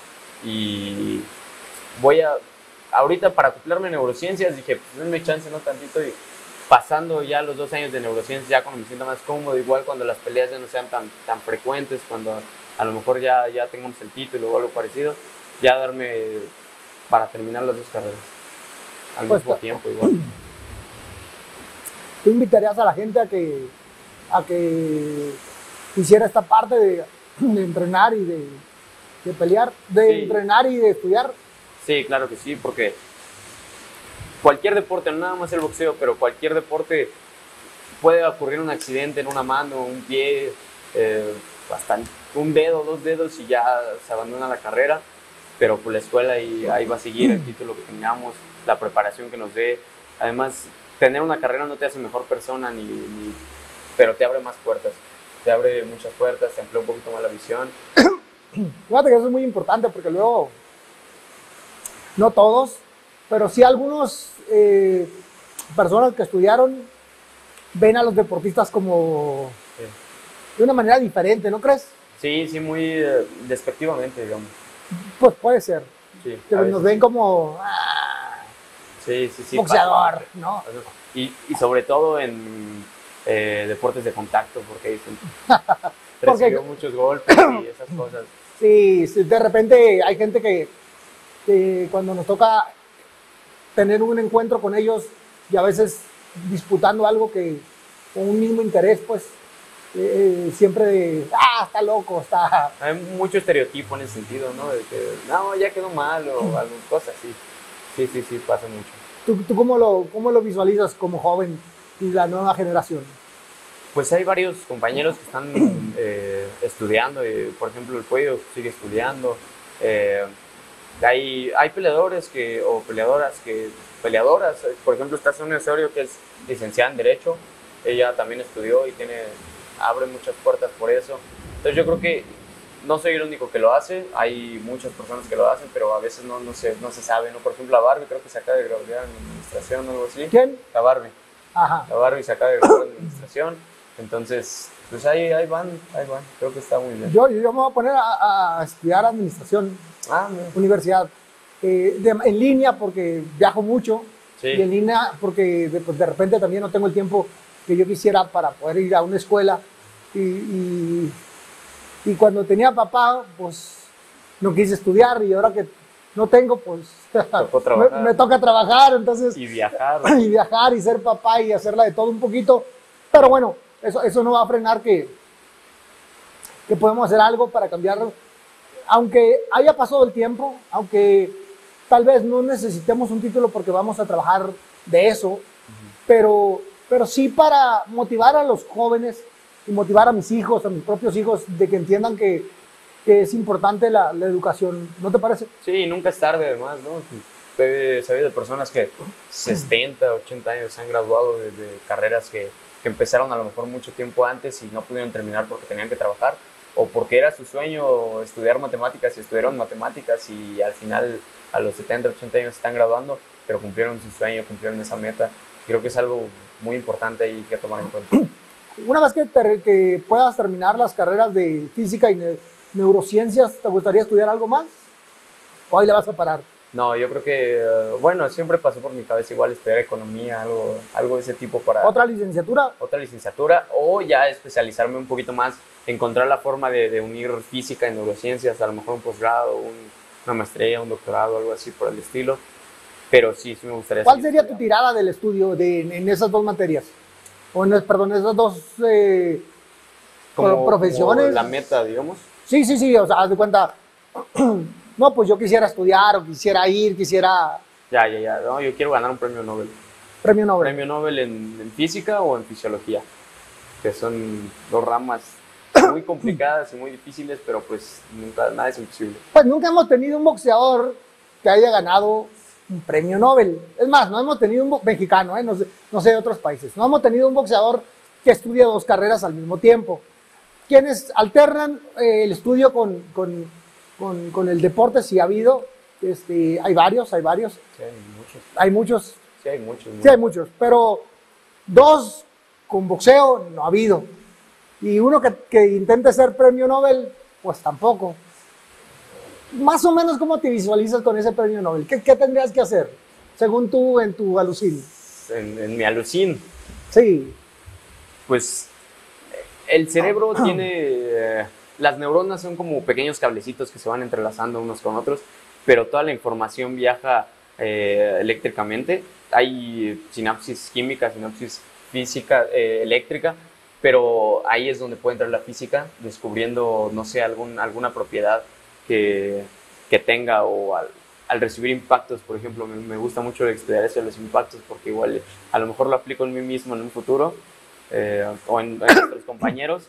Y voy a, ahorita para acoplarme a neurociencias, dije, pues denme chance, no tantito. Y pasando ya los dos años de neurociencias, ya cuando me sienta más cómodo, igual cuando las peleas ya no sean tan, tan frecuentes, cuando a lo mejor ya, ya tengamos el título o algo parecido, ya darme para terminar las dos carreras al Pues, mismo tiempo igual. ¿Tú invitarías a la gente a que, a que hiciera esta parte de, de entrenar y de, de pelear, de Sí. entrenar y de estudiar? Sí, claro que sí, porque cualquier deporte, no nada más el boxeo, pero cualquier deporte puede ocurrir un accidente en una mano, un pie, eh, bastante, un dedo, dos dedos y ya se abandona la carrera, pero pues la escuela y ahí va a seguir el título que tengamos, la preparación que nos dé. Además, tener una carrera no te hace mejor persona, ni, ni- pero te abre más puertas, te abre muchas puertas, te amplía un poquito más la visión. Fíjate que eso es muy importante porque luego, no todos, pero sí algunos eh, personas que estudiaron ven a los deportistas como Sí. de una manera diferente, ¿no crees? Sí, sí, muy eh, despectivamente, digamos. Pues puede ser. Sí, Que nos ven como ah, Sí, sí, sí. boxeador. ¿no? Y, y sobre todo en eh, deportes de contacto, porque dicen, Porque- recibió muchos golpes y esas cosas. Sí, de repente hay gente que, que cuando nos toca tener un encuentro con ellos y a veces disputando algo que con un mismo interés, pues eh, siempre de, ah, está loco, está... Hay mucho estereotipo en ese sentido, ¿no? De que, no, ya quedó mal o alguna cosa así. Sí, sí, sí, pasa mucho. ¿Tú, tú cómo, lo, cómo lo visualizas como joven y la nueva generación? Pues hay varios compañeros que están eh, estudiando, por ejemplo el Cuello sigue estudiando. eh, hay, hay peleadores que, o peleadoras que, peleadoras, por ejemplo está Sonia Osorio que es licenciada en Derecho, ella también estudió y tiene, abre muchas puertas por eso. Entonces yo creo que no soy el único que lo hace, hay muchas personas que lo hacen, pero a veces no, no, se, no se sabe, ¿no? Por ejemplo la Barbie creo que se acaba de graduar en administración o algo así. ¿Quién? La Barbie. Ajá. La Barbie se acaba de graduar en administración. Entonces, pues ahí, ahí van, ahí van. Creo que está muy bien. Yo, yo me voy a poner a, a estudiar administración, Ah, universidad, eh, de- en línea porque viajo mucho Sí. y en línea porque de, pues, de repente también no tengo el tiempo que yo quisiera para poder ir a una escuela y, y, y cuando tenía papá pues no quise estudiar y ahora que no tengo, pues me, me toca trabajar, entonces Y viajar. y viajar y ser papá y hacerla de todo un poquito. Pero bueno, eso, eso no va a frenar que, que podemos hacer algo para cambiar. Aunque haya pasado el tiempo, aunque tal vez no necesitemos un título porque vamos a trabajar de eso, pero, pero sí para motivar a los jóvenes y motivar a mis hijos, a mis propios hijos, de que entiendan que, que es importante la, la educación. ¿No te parece? Sí, nunca es tarde además, ¿no? Sabido de personas que 60, 80 años se han graduado de, de carreras que, que empezaron a lo mejor mucho tiempo antes y no pudieron terminar porque tenían que trabajar o porque era su sueño estudiar matemáticas y estudiaron matemáticas y al final a los 70, 80 años se están graduando, pero cumplieron su sueño, cumplieron esa meta. Creo que es algo muy importante y que tomar en cuenta. Una vez que, que puedas terminar las carreras de física y ne- neurociencias, ¿te gustaría estudiar algo más? ¿O ahí le vas a parar? No, yo creo que, eh, bueno, siempre pasó por mi cabeza igual estudiar economía, algo, algo de ese tipo para ¿Otra licenciatura? otra licenciatura o ya especializarme un poquito más, encontrar la forma de, de unir física y neurociencias, a lo mejor un posgrado, un- una maestría, un doctorado, algo así por el estilo. Pero sí, sí me gustaría. ¿Cuál sería tu estudiando. tirada del estudio de, en esas dos materias? O en, perdón, esas dos... eh, Como- profesiones? como la meta, digamos. Sí, sí, sí, o sea, haz de cuenta... no, pues yo quisiera estudiar o quisiera ir, quisiera Ya, ya, ya. No, yo quiero ganar un premio Nobel. premio Nobel. Premio Nobel en, en física o en fisiología, que son dos ramas muy complicadas y muy difíciles, pero pues nunca, nada es imposible. Pues nunca hemos tenido un boxeador que haya ganado un premio Nobel. Es más, no hemos tenido un mexicano, ¿eh? no, sé, no sé de otros países. No hemos tenido un boxeador que estudie dos carreras al mismo tiempo. Quienes alternan eh, el estudio con, con, con- con el deporte, sí ha habido. Este, hay varios, hay varios. Sí, hay muchos. Hay muchos, Sí, hay muchos. sí hay muchos. Pero dos con boxeo no ha habido. Y uno que, que intente ser premio Nobel, pues tampoco. Más o menos, ¿cómo te visualizas con ese premio Nobel? ¿Qué, qué tendrías que hacer, según tú, en tu alucín? En, en mi alucín, Sí, pues el cerebro tiene, eh, las neuronas son como pequeños cablecitos que se van entrelazando unos con otros, pero toda la información viaja eh, eléctricamente. Hay sinapsis química, sinapsis física, eh, eléctrica, pero ahí es donde puede entrar la física, descubriendo, no sé, algún, alguna propiedad que, que tenga o al, al recibir impactos, por ejemplo, me, me gusta mucho estudiar eso los impactos porque igual a lo mejor lo aplico en mí mismo en un futuro eh, o en, en nuestros compañeros,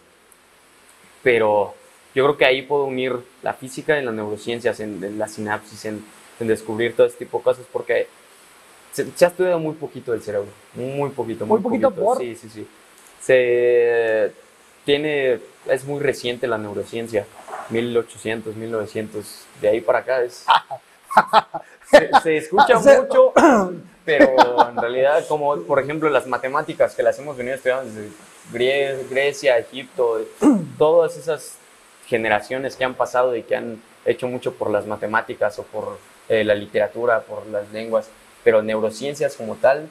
pero yo creo que ahí puedo unir la física y las neurociencias, en, en la sinapsis, en, en descubrir todo este tipo de cosas, porque se, se ha estudiado muy poquito del cerebro, muy poquito, Muy poquito por- Sí, sí, sí. Se tiene, es muy reciente la neurociencia, 1800, 1900, de ahí para acá es... Se, se escucha mucho, pero en realidad, como por ejemplo las matemáticas que las hemos venido estudiando desde Grecia, Egipto, todas esas generaciones que han pasado y que han hecho mucho por las matemáticas o por eh, la literatura, por las lenguas, pero neurociencias como tal,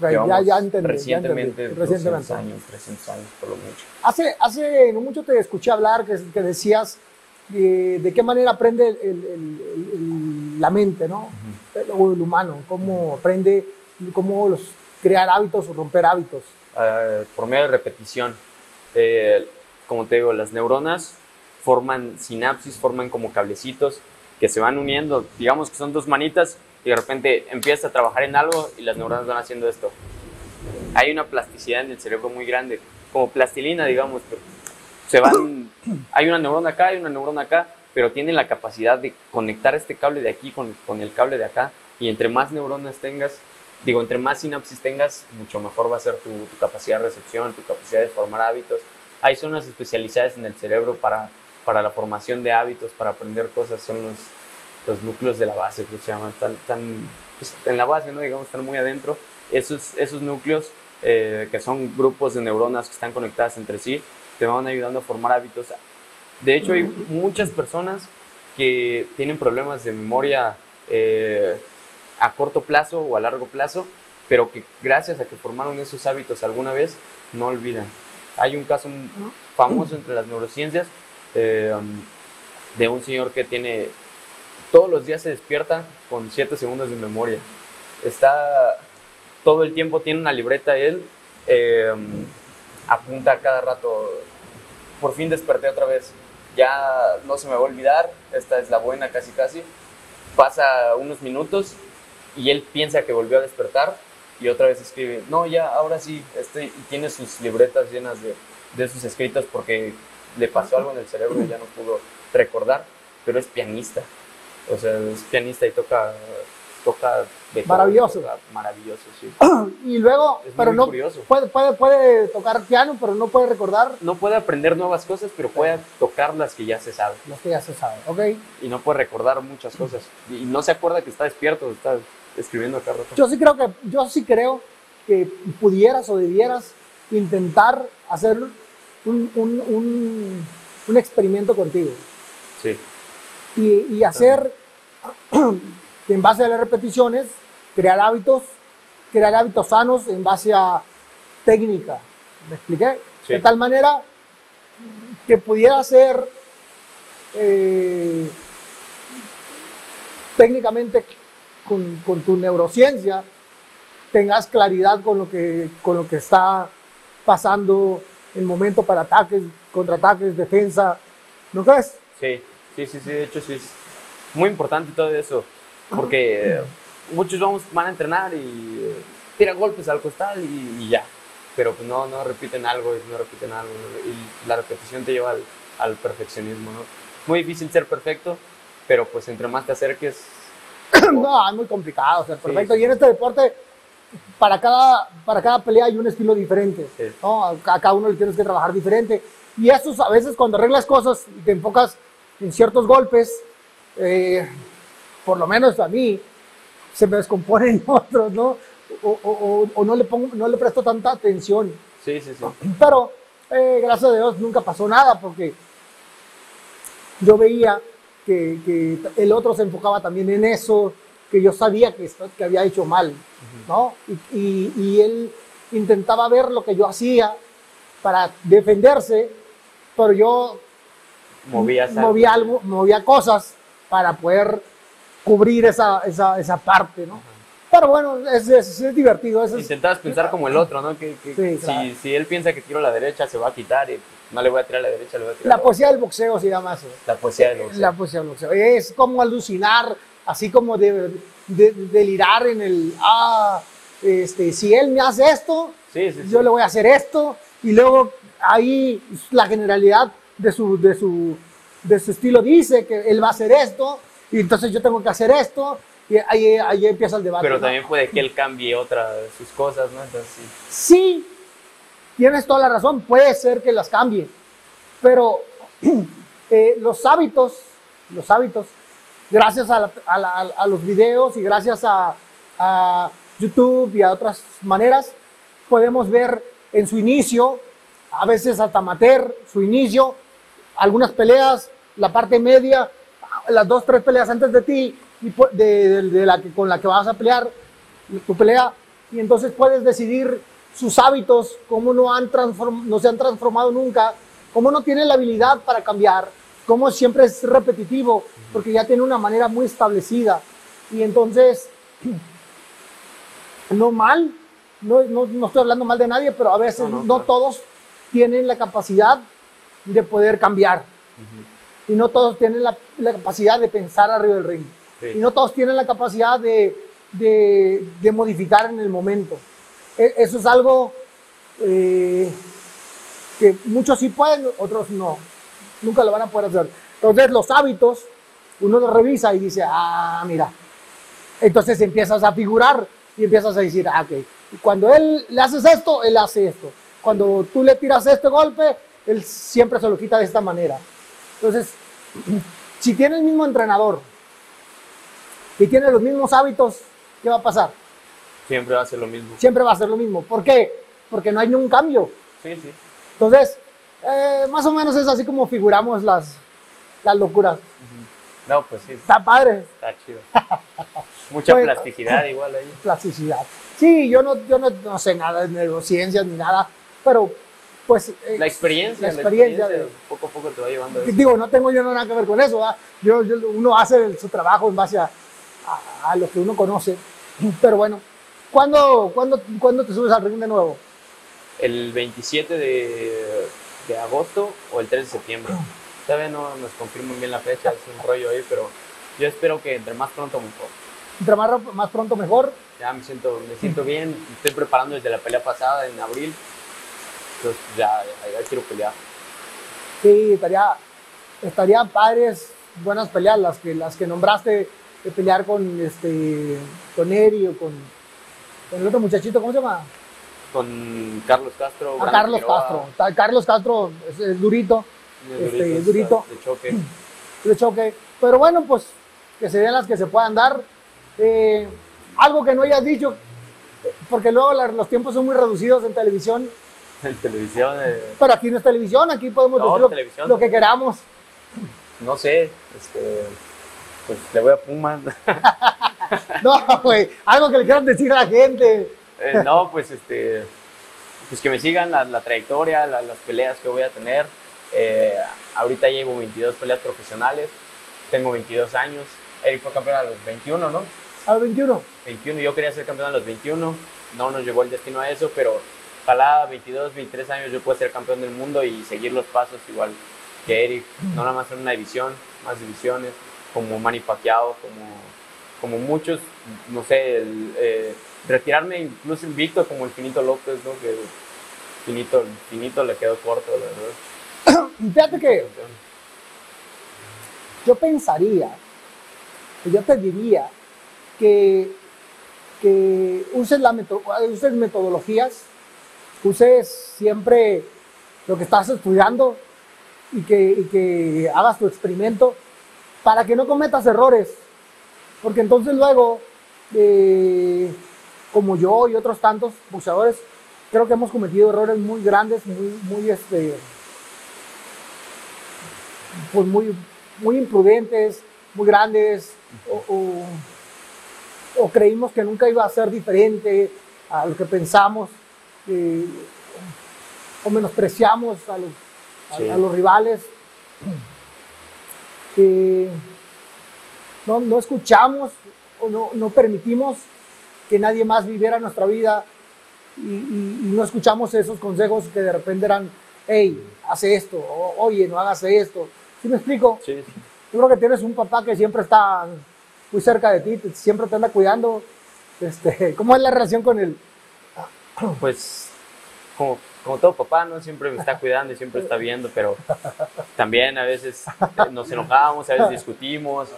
ya, ya entendí. ya recientemente, entendí, 200 recientemente. años, 300 años por lo mucho. Hace, hace no mucho te escuché hablar que, que decías eh, de qué manera aprende el- el- el- la mente, ¿no? El- o el humano, cómo aprende, cómo los, crear hábitos o romper hábitos. eh, por medio de repetición. Eh, como te digo, las neuronas forman sinapsis, forman como cablecitos que se van uniendo. Digamos que son dos manitas y de repente empiezas a trabajar en algo y las neuronas van haciendo esto. Hay una plasticidad en el cerebro muy grande, como plastilina, digamos. Se van, hay una neurona acá, hay una neurona acá, pero tienen la capacidad de conectar este cable de aquí con, con el cable de acá. Y entre más neuronas tengas, digo, entre más sinapsis tengas, mucho mejor va a ser tu, tu capacidad de recepción, tu capacidad de formar hábitos. Hay zonas especializadas en el cerebro para, para la formación de hábitos, para aprender cosas, son los, los núcleos de la base, que se llaman, están, están, pues, en la base, ¿no? digamos, están muy adentro. Esos, esos núcleos, eh, que son grupos de neuronas que están conectadas entre sí, te van ayudando a formar hábitos. De hecho, hay muchas personas que tienen problemas de memoria eh, a corto plazo o a largo plazo, pero que gracias a que formaron esos hábitos alguna vez, no olvidan. Hay un caso famoso entre las neurociencias eh, de un señor que tiene todos los días se despierta con 7 segundos de memoria. Está todo el tiempo, tiene una libreta él, eh, apunta cada rato. Por fin desperté otra vez. Ya no se me va a olvidar, esta es la buena casi casi. Pasa unos minutos y él piensa que volvió a despertar y otra vez escribe, no, ya, ahora sí, este, y tiene sus libretas llenas de, de sus escritos porque le pasó algo en el cerebro y ya no pudo recordar, pero es pianista. O sea, es pianista y toca, toca todo, Maravilloso. toca maravilloso, sí. Y luego, Es pero muy no curioso. puede, puede, puede tocar piano, pero no puede recordar No puede aprender nuevas cosas, pero puede tocar las que ya se sabe. lo que ya se sabe, ¿ok? Y no puede recordar muchas cosas. Y no se acuerda que está despierto, está escribiendo acá rato. Yo sí creo que, yo sí creo que pudieras o debieras intentar hacer un, un, un, un experimento contigo Sí, y, y hacer en base a las repeticiones, crear hábitos, crear hábitos sanos en base a técnica. ¿Me expliqué? Sí. De tal manera que pudiera ser eh, técnicamente con, con tu neurociencia tengas claridad con lo que, con lo que está pasando en momento para ataques, contraataques, defensa. ¿No crees? sí, sí, sí, sí, de hecho sí es muy importante todo eso, porque muchos vamos, van a entrenar y eh, tiran golpes al costal y, y ya, pero pues no, no repiten algo, y no repiten algo, ¿no? y la repetición te lleva al, al perfeccionismo, ¿no? Muy difícil ser perfecto, pero pues entre más te acerques, No, es muy complicado, ser Sí, perfecto. sí. Y en este deporte, para cada, para cada pelea hay un estilo diferente. Sí. ¿no? A a cada uno le tienes que trabajar diferente. Y eso a veces cuando arreglas cosas y te enfocas en ciertos golpes, eh, por lo menos a mí, se me descomponen otros, ¿no? O, o- o- no, le pongo, no le presto tanta atención. sí, sí, sí. Pero eh, gracias a Dios nunca pasó nada porque yo veía que, que el otro se enfocaba también en eso, que yo sabía que, que había hecho mal, ¿no? Y, y- y él intentaba ver lo que yo hacía para defenderse, pero yo Movías algo. movía, algo, movía cosas para poder cubrir esa, esa, esa parte, ¿no? Pero bueno, es, es- es divertido. es- Intentabas pensar como el otro, ¿no? Que, que Sí, si, claro. si él piensa que tiro a la derecha, se va a quitar y no le voy a tirar a la derecha, le voy a tirar la poesía del boxeo se llama eso. La poesía del boxeo. La poesía del boxeo. Es como alucinar, así como de, de- delirar en el, ah, este, si él me hace esto, sí, sí. yo le voy a hacer esto, y luego ahí la generalidad de su, de su, de su estilo dice que él va a hacer esto, y entonces yo tengo que hacer esto, y ahí, ahí empieza el debate. Pero ¿no? también puede que él cambie otra de sus cosas, ¿no? Entonces, sí. Sí, tienes toda la razón, puede ser que las cambie, pero eh, los hábitos, los hábitos, gracias a, la- a la- a los videos y gracias a, a YouTube y a otras maneras, podemos ver en su inicio, a veces hasta amateur, su inicio, algunas peleas, la parte media, las dos, tres peleas antes de ti, y de, de- de la que, con la que vas a pelear, tu pelea, y entonces puedes decidir sus hábitos, cómo no, han no se han transformado nunca, cómo no tiene la habilidad para cambiar, cómo siempre es repetitivo, porque ya tiene una manera muy establecida. Y entonces, no mal, no, no, no estoy hablando mal de nadie, pero a veces No, no, no, claro. todos tienen la capacidad de poder cambiar. Y no todos tienen la, la capacidad de pensar arriba del ring. Sí. Y no todos tienen la capacidad de, de- de modificar en el momento. E- Eso es algo eh, que muchos sí pueden, otros no. Nunca lo van a poder hacer. Entonces los hábitos, uno los revisa y dice, ah, mira. Entonces empiezas a figurar y empiezas a decir, ah, ok. Cuando él le haces esto, él hace esto. Cuando tú le tiras este golpe, él siempre se lo quita de esta manera. Entonces, si tiene el mismo entrenador y tiene los mismos hábitos, ¿qué va a pasar? Siempre va a ser lo mismo. Siempre va a ser lo mismo. ¿Por qué? Porque no hay ningún cambio. Sí, sí. Entonces, eh, más o menos es así como figuramos las, las locuras. No, pues sí, Está padre, está chido. Mucha plasticidad igual ahí. plasticidad. Sí, yo no, yo no, no sé nada de neurociencias ni nada, pero pues... eh, La experiencia, la experiencia de- poco a poco te va llevando a eso. Digo, no tengo yo nada que ver con eso, ¿verdad? Yo, yo- uno hace su trabajo en base a, a- a lo que uno conoce. Pero bueno, ¿cuándo, cuándo, cuándo te subes al ring de nuevo? El 27 de, de agosto o el 3 de septiembre. Todavía no nos confirman bien la fecha, es un rollo ahí, pero yo espero que entre más pronto mejor. Entre más, más pronto mejor. Ya me siento, me siento bien, estoy preparando desde la pelea pasada en abril. Entonces ya, quiero pelear. Sí, estaría, estaría padres, buenas peleas, las que, las que nombraste, de pelear con, este, con Eri o con, con el otro muchachito, ¿cómo se llama? Con Carlos Castro. A Brandon Carlos Castro. Carlos Castro es, es durito, de este, durito. De choque. de choque. Pero bueno, pues que se den las que se puedan dar. Eh, algo que no hayas dicho, porque luego la- los tiempos son muy reducidos en televisión, En televisión, eh, pero aquí no es televisión, aquí podemos No, decir lo, televisión. lo que queramos. no sé, este, pues le voy a Pumas. No, güey, algo que le quieran decir a la gente. Eh, no, pues este, pues que me sigan la, la trayectoria, la- las peleas que voy a tener. Eh, ahorita llevo 22 peleas profesionales, tengo 22 años. Eric fue campeón a los 21, ¿no? A los 21. 21, yo quería ser campeón a los 21, no nos llegó el destino a eso, pero ojalá 22, 23 años yo pueda ser campeón del mundo y seguir los pasos igual que Eric, no nada más en una división, más divisiones, como Manny Pacquiao, como, como muchos, no sé, el, eh, retirarme incluso invicto como el Finito López, ¿no? Que Finito, Finito le quedó corto, la verdad. Fíjate que yo pensaría, yo te diría que, que uses, la meto- uses metodologías, uses siempre lo que estás estudiando y que, hagas tu experimento para que no cometas errores. Porque entonces luego, eh, como yo y otros tantos boxeadores, creo que hemos cometido errores muy grandes, muy, este, pues muy, muy imprudentes, muy grandes, o creímos que nunca iba a ser diferente a lo que pensamos, eh, o menospreciamos a los, a- Sí. a los rivales. que no, no escuchamos o no, no permitimos que nadie más viviera nuestra vida y, y- y no escuchamos esos consejos que de repente eran, hey, hace esto, o, oye, no hagas esto. ¿Sí me explico? Sí, sí. Yo creo que tienes un papá que siempre está muy cerca de ti, siempre te anda cuidando. Este, ¿Cómo es la relación con él? pues como, como todo papá, ¿no? Siempre me está cuidando y siempre está viendo, pero también a veces nos enojamos, a veces discutimos,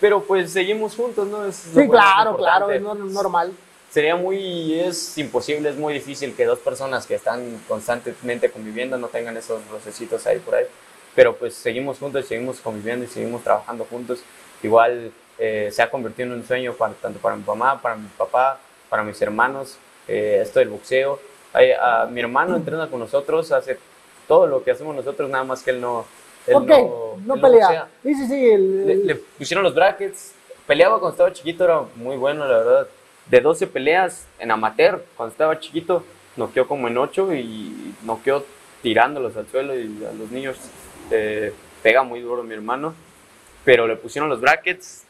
pero pues seguimos juntos, ¿no? Es Sí, bueno, claro, claro, es normal. Sería muy, es imposible, es muy difícil que dos personas que están constantemente conviviendo no tengan esos rocecitos ahí por ahí, pero pues seguimos juntos, seguimos conviviendo y seguimos trabajando juntos. Igual eh, se ha convertido en un sueño para, tanto para mi mamá, para mi papá, para mis hermanos, eh, esto del boxeo. Ay, a- mi hermano entrena con nosotros, hace todo lo que hacemos nosotros, nada más que él no... él ¿Por qué? no- No pelea. boxea Sí, sí, sí. el- le, le pusieron los brackets. Peleaba cuando estaba chiquito, era muy bueno, la verdad. De 12 peleas en amateur, cuando estaba chiquito, noqueó como en 8 y noqueó tirándolos al suelo y a los niños eh, pega muy duro mi hermano. Pero le pusieron los brackets,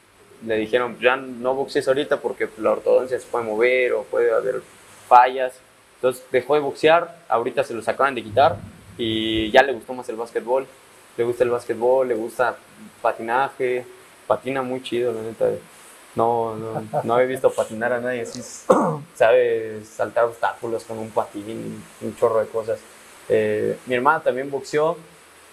le dijeron, ya no boxees ahorita porque la ortodoncia se puede mover o puede haber fallas. Entonces dejó de boxear, ahorita se los acaban de quitar y ya le gustó más el básquetbol. Le gusta el básquetbol, le gusta patinaje, patina muy chido, la neta. No, no, no había visto patinar a nadie así. Sabe saltar obstáculos con un patín, un chorro de cosas. Eh, mi hermana también boxeó.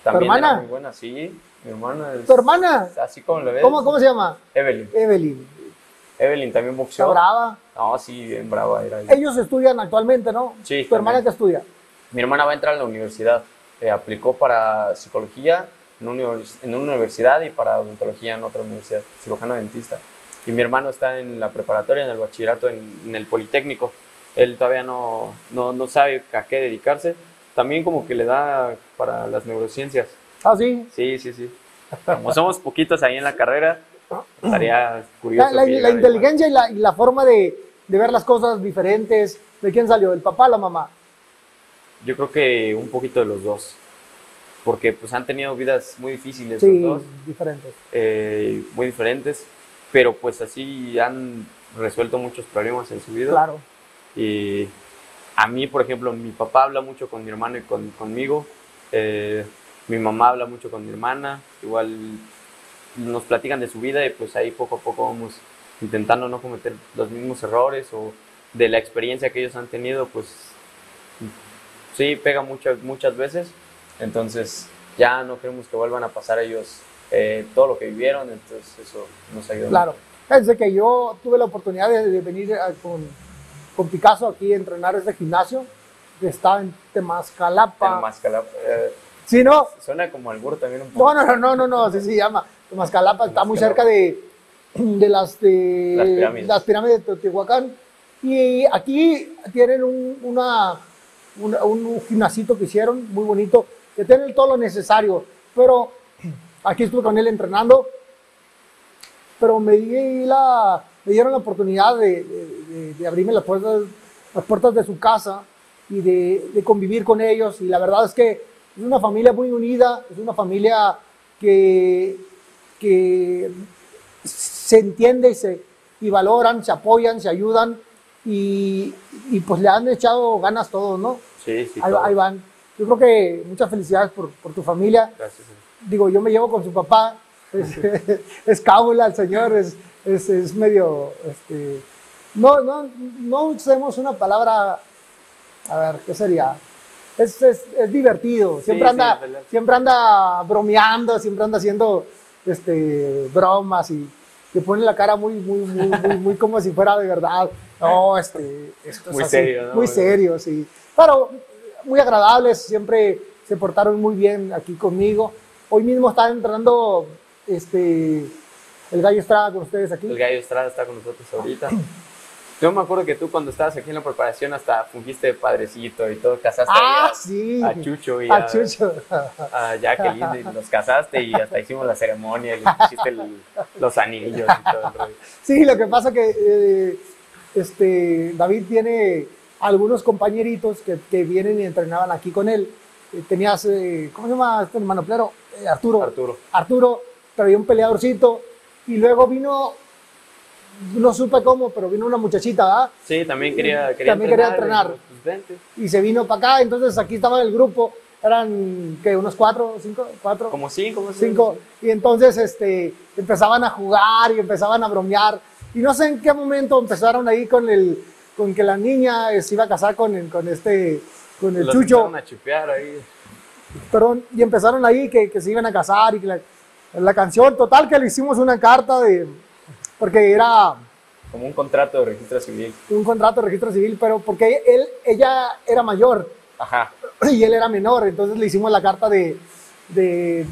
También hermana? era muy buena, sí. Mi hermana es ¿Tu hermana? así como lo ves. ¿Cómo, ¿Cómo se llama? Evelyn. Evelyn. Evelyn también Está boxeó. brava. No, sí, bien brava era. ella. Ellos estudian actualmente, ¿no? Sí, ¿Tu hermana también. qué estudia? Mi hermana va a entrar a la universidad. Eh, aplicó para psicología en una, univers- en una universidad y para odontología en otra universidad, cirujano dentista. Y mi hermano está en la preparatoria, en el bachillerato, en, en el Politécnico. Él todavía no, no, no sabe a qué dedicarse. También como que le da para las neurociencias. Ah, sí. Sí, sí, sí. Como somos poquitos ahí en la carrera, estaría La, curioso. la- inteligencia y la, y la forma de, de ver las cosas diferentes. ¿De quién salió? ¿El papá o la mamá? Yo creo que un poquito de los dos. Porque pues han tenido vidas muy difíciles Sí, los dos, diferentes. eh, muy diferentes, pero pues así han resuelto muchos problemas en su vida. Claro. Y a mí, por ejemplo, mi papá habla mucho con mi hermano y con, conmigo. eh, mi mamá habla mucho con mi hermana. Igual nos platican de su vida y pues ahí poco a poco vamos intentando no cometer los mismos errores o de la experiencia que ellos han tenido, pues sí, pega muchas, muchas veces. Entonces ya no queremos que vuelvan a pasar ellos eh, todo lo que vivieron, entonces eso nos ayuda. Claro. Desde que yo tuve la oportunidad de, de venir a- con, con Picasso aquí a entrenar este gimnasio, que estaba en Temascalapa. Máscara, eh, Sí, no, suena como albur también un poco. no, no, no, no, no, no, así se llama. Temascalapa está muy cerca de, de las de Las pirámides. las pirámides de Teotihuacán. Y aquí tienen un, una, un gimnasito que hicieron muy bonito, que tienen todo lo necesario. Pero aquí estuve con él entrenando, pero me, di la, me dieron la oportunidad de, de- de- de abrirme las puertas, las puertas de su casa y de, de convivir con ellos. Y la verdad es que es una familia muy unida, es una familia que, que se entiende y, se, y valoran, se apoyan, se ayudan y, y pues le han echado ganas todos, ¿no? Sí, sí. ahí, todo. ahí van. Yo creo que muchas felicidades por, por tu familia Gracias. digo, yo me llevo con su papá, es, es cábula el señor, es, es, es medio, este, no, no, no usemos una palabra, a ver, ¿qué sería? Es, es, es divertido, siempre, sí, anda, verdad. siempre anda bromeando, siempre anda haciendo este, bromas y te pone la cara muy, muy, muy, muy, muy como si fuera de verdad. No, este, esto es Muy así, serio, ¿no? Muy serio, sí. Pero muy agradables, siempre se portaron muy bien aquí conmigo. Hoy mismo está entrenando este, el Gallo Estrada con ustedes aquí. El gallo Estrada está con nosotros ahorita. Yo me acuerdo que tú cuando estabas aquí en la preparación hasta fungiste de padrecito y todo, casaste Ah, a, sí. a Chucho y A a, Chucho. a Jacqueline y los casaste y hasta hicimos la ceremonia y les pusiste el- los anillos y todo el rollo. Sí, lo que pasa que eh, este, David tiene algunos compañeritos que, que vienen y entrenaban aquí con él. Eh, tenías, eh, ¿cómo se llama este hermano plero? Eh, Arturo. Arturo. Arturo traía un peleadorcito y luego vino, no supe cómo, pero vino una muchachita, ¿verdad? Sí, también quería, quería También quería entrenar. entrenar. y, pues, se vino para acá, entonces aquí estaba el grupo, eran, ¿qué? Unos cuatro, cinco, cuatro. Como cinco, como cinco. Y entonces este, empezaban a jugar y empezaban a bromear. Y no sé en qué momento empezaron ahí con el con que la niña eh, se iba a casar con, el- con este con el Los Chucho, empezaron a chupear ahí. perdón, y empezaron ahí que, que se iban a casar y que la, la canción total que le hicimos una carta de porque era Como un contrato de registro civil. un contrato de registro civil, pero porque él ella era mayor Ajá. y él era menor, entonces le hicimos la carta de, de,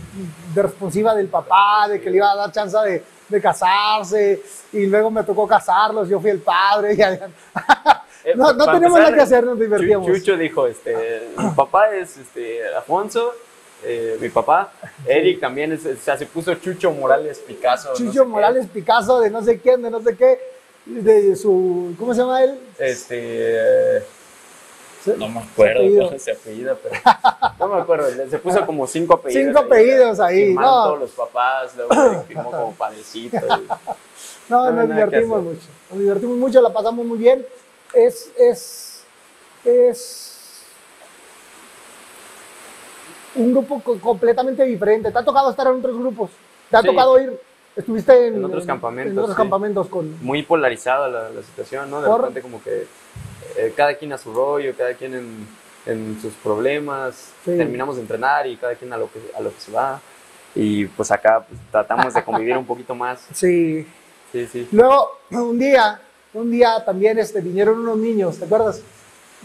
de responsiva del papá, de que le iba a dar chance de, de casarse, y luego me tocó casarlos, yo fui el padre. y Eh, no no tenemos nada que hacer, nos divertíamos. Chucho dijo, este, mi papá es este, Alfonso, eh, mi papá, Eric también, es, o sea, se puso Chucho Morales Picasso. no sé Chucho qué. Morales Picasso, de no sé quién, de no sé qué, de su, ¿cómo se llama él? Este, eh, no me acuerdo apellido. cómo se apellida, pero no me acuerdo, se puso como cinco apellidos. Cinco apellidos ahí, Firmaron no. todos los papás, luego firmó como padrecito. y- No, No, nos divertimos mucho. Nos divertimos mucho, la pasamos muy bien. Es, es, es un grupo co- completamente diferente. ¿Te ha tocado estar en otros grupos? ¿Te ha Sí. tocado ir? ¿Estuviste en, En otros campamentos, En otros sí. campamentos con... muy polarizada la, la situación, ¿no? De Por- repente como que eh, cada quien a su rollo, cada quien en, en sus problemas, Sí. terminamos de entrenar y cada quien a lo que, a lo que se va. Y pues acá pues, tratamos de convivir un poquito más. Sí. Sí, sí. Luego, un día, un día también este, vinieron unos niños, ¿te acuerdas?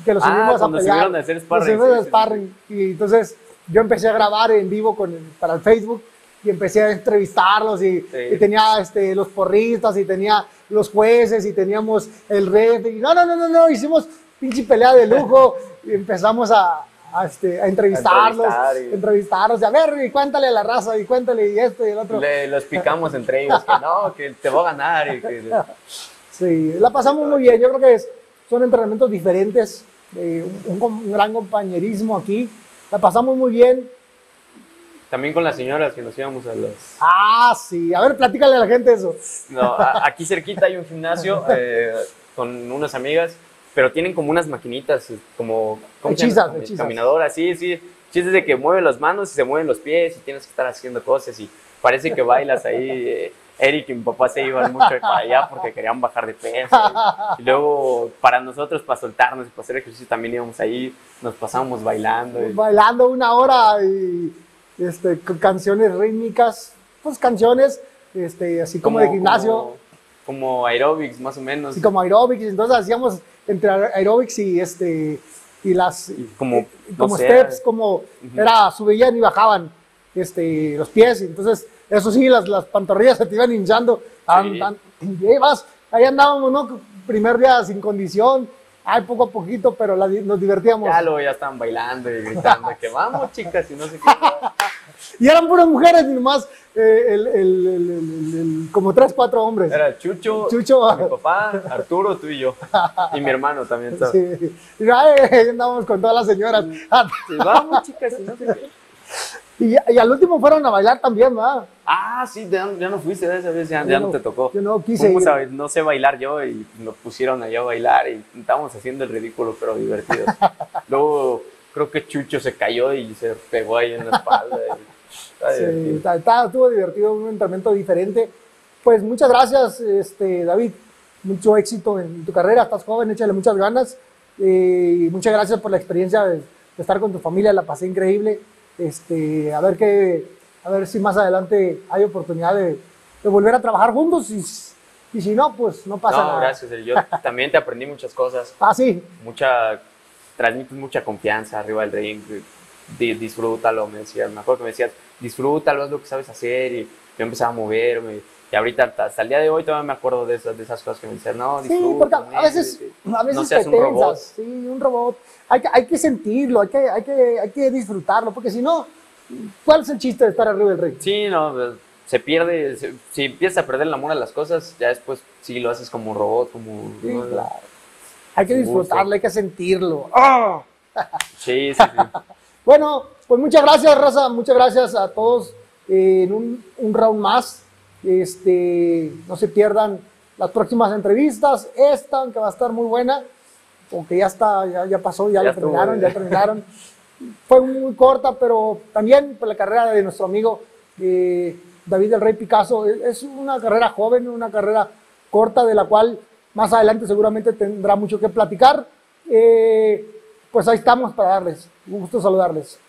Que los Ah, subimos a cuando pelear. subieron a hacer Los sparring, subimos sí, a sí, sparring. Y entonces yo empecé a grabar en vivo con, para el Facebook y empecé a entrevistarlos y, Sí. y tenía este, los porristas y tenía los jueces y teníamos el red. Y no, no, no, no, no, hicimos pinche pelea de lujo y empezamos a, a, este, a entrevistarlos, A entrevistar y- entrevistarlos y a ver, y cuéntale a la raza y cuéntale y esto y el otro. Le, los picamos entre ellos, que no, que te voy a ganar. Y que, Sí, la pasamos muy bien. Yo creo que es- son entrenamientos diferentes. eh, un, un gran compañerismo aquí. La pasamos muy bien. También con las señoras que nos íbamos a los... Ah, sí. A ver, platícale a la gente eso. No, a- aquí cerquita hay un gimnasio eh, con unas amigas, pero tienen como unas maquinitas, eh, como... ¿cómo se Hechizas, hechizas. Caminadoras, sí, sí. Chistes de que mueven las manos y se mueven los pies y tienes que estar haciendo cosas y parece que bailas ahí. eh, Eric y mi papá se iban mucho para allá porque querían bajar de peso. Y, luego, para nosotros, para soltarnos y para hacer ejercicio, también íbamos ahí, nos pasábamos bailando. y- Bailando una hora y este, con canciones rítmicas, pues canciones este, así como, de gimnasio. Como, como aerobics, más o menos. así como aerobics, entonces hacíamos entre aerobics y este y las Y como, y como no steps, como era subían y bajaban este los pies, entonces eso sí las, las pantorrillas se te iban hinchando, An- Sí. y ahí vas, ahí andábamos, ¿no? Primer día sin condición, ay poco a poquito, pero la nos divertíamos. Ya luego ya estaban bailando y gritando que vamos chicas y no sé qué. Y eran puras mujeres y nomás eh, el, el- el- como tres, cuatro hombres. Era Chucho, Chucho. mi papá, Arturo, tú y yo. Y mi hermano también. estaba. Sí. Y ay, andábamos con todas las señoras. Sí, vamos chicas y no sé qué. Y, y al último fueron a bailar también, ¿verdad? Ah, sí, ya, ya no fuiste de esa vez, ya, ya no- no, te tocó. yo no quise ir. a- no sé bailar yo y nos pusieron allá a bailar y estábamos haciendo el ridículo, pero divertido. Luego creo que Chucho se cayó y se pegó ahí en la espalda. está Sí, divertido. está- está- estuvo divertido, un entrenamiento diferente. Pues muchas gracias, este, David. Mucho éxito en tu carrera, estás joven, échale muchas ganas. Eh, y muchas gracias por la experiencia de, de estar con tu familia, la pasé increíble. Este, a ver qué, a ver si más adelante hay oportunidad de, de volver a trabajar juntos y, y si no, pues no pasa No, nada. gracias. Yo también te aprendí muchas cosas. Ah, sí, mucha, transmites mucha confianza arriba del ring, di- disfrútalo, me decías, me acuerdo que me decías, disfrútalo, es lo que sabes hacer, y yo empezaba a moverme, y ahorita hasta, el día de hoy todavía me acuerdo de esas, de esas cosas que me decían, no, Sí, disfruta, porque a veces, a veces no te seas un tensas, robot. sí, un robot. Hay que, hay que sentirlo, hay que, hay, que, hay que disfrutarlo, porque si no, ¿cuál es el chiste de estar arriba del ring? Sí, no, pues, se pierde, se- si empiezas a perder el amor a las cosas, ya después sí lo haces como un robot, como... Sí, ¿no? claro. Hay que disfrutarlo, hay que sentirlo. ¡Ah! Sí, sí, sí. Bueno, pues muchas gracias, Raza, muchas gracias a todos eh, en un, un round más. Este, no se pierdan las próximas entrevistas, esta, que va a estar muy buena, porque ya está, ya, ya pasó, ya, Ya estuvo, terminaron, ya terminaron. Fue muy corta, pero también por la carrera de nuestro amigo eh, David del Rey Picasso. Es- Es una carrera joven, una carrera corta, de la cual más adelante seguramente tendrá mucho que platicar. Eh, pues ahí estamos para darles. Un gusto saludarles.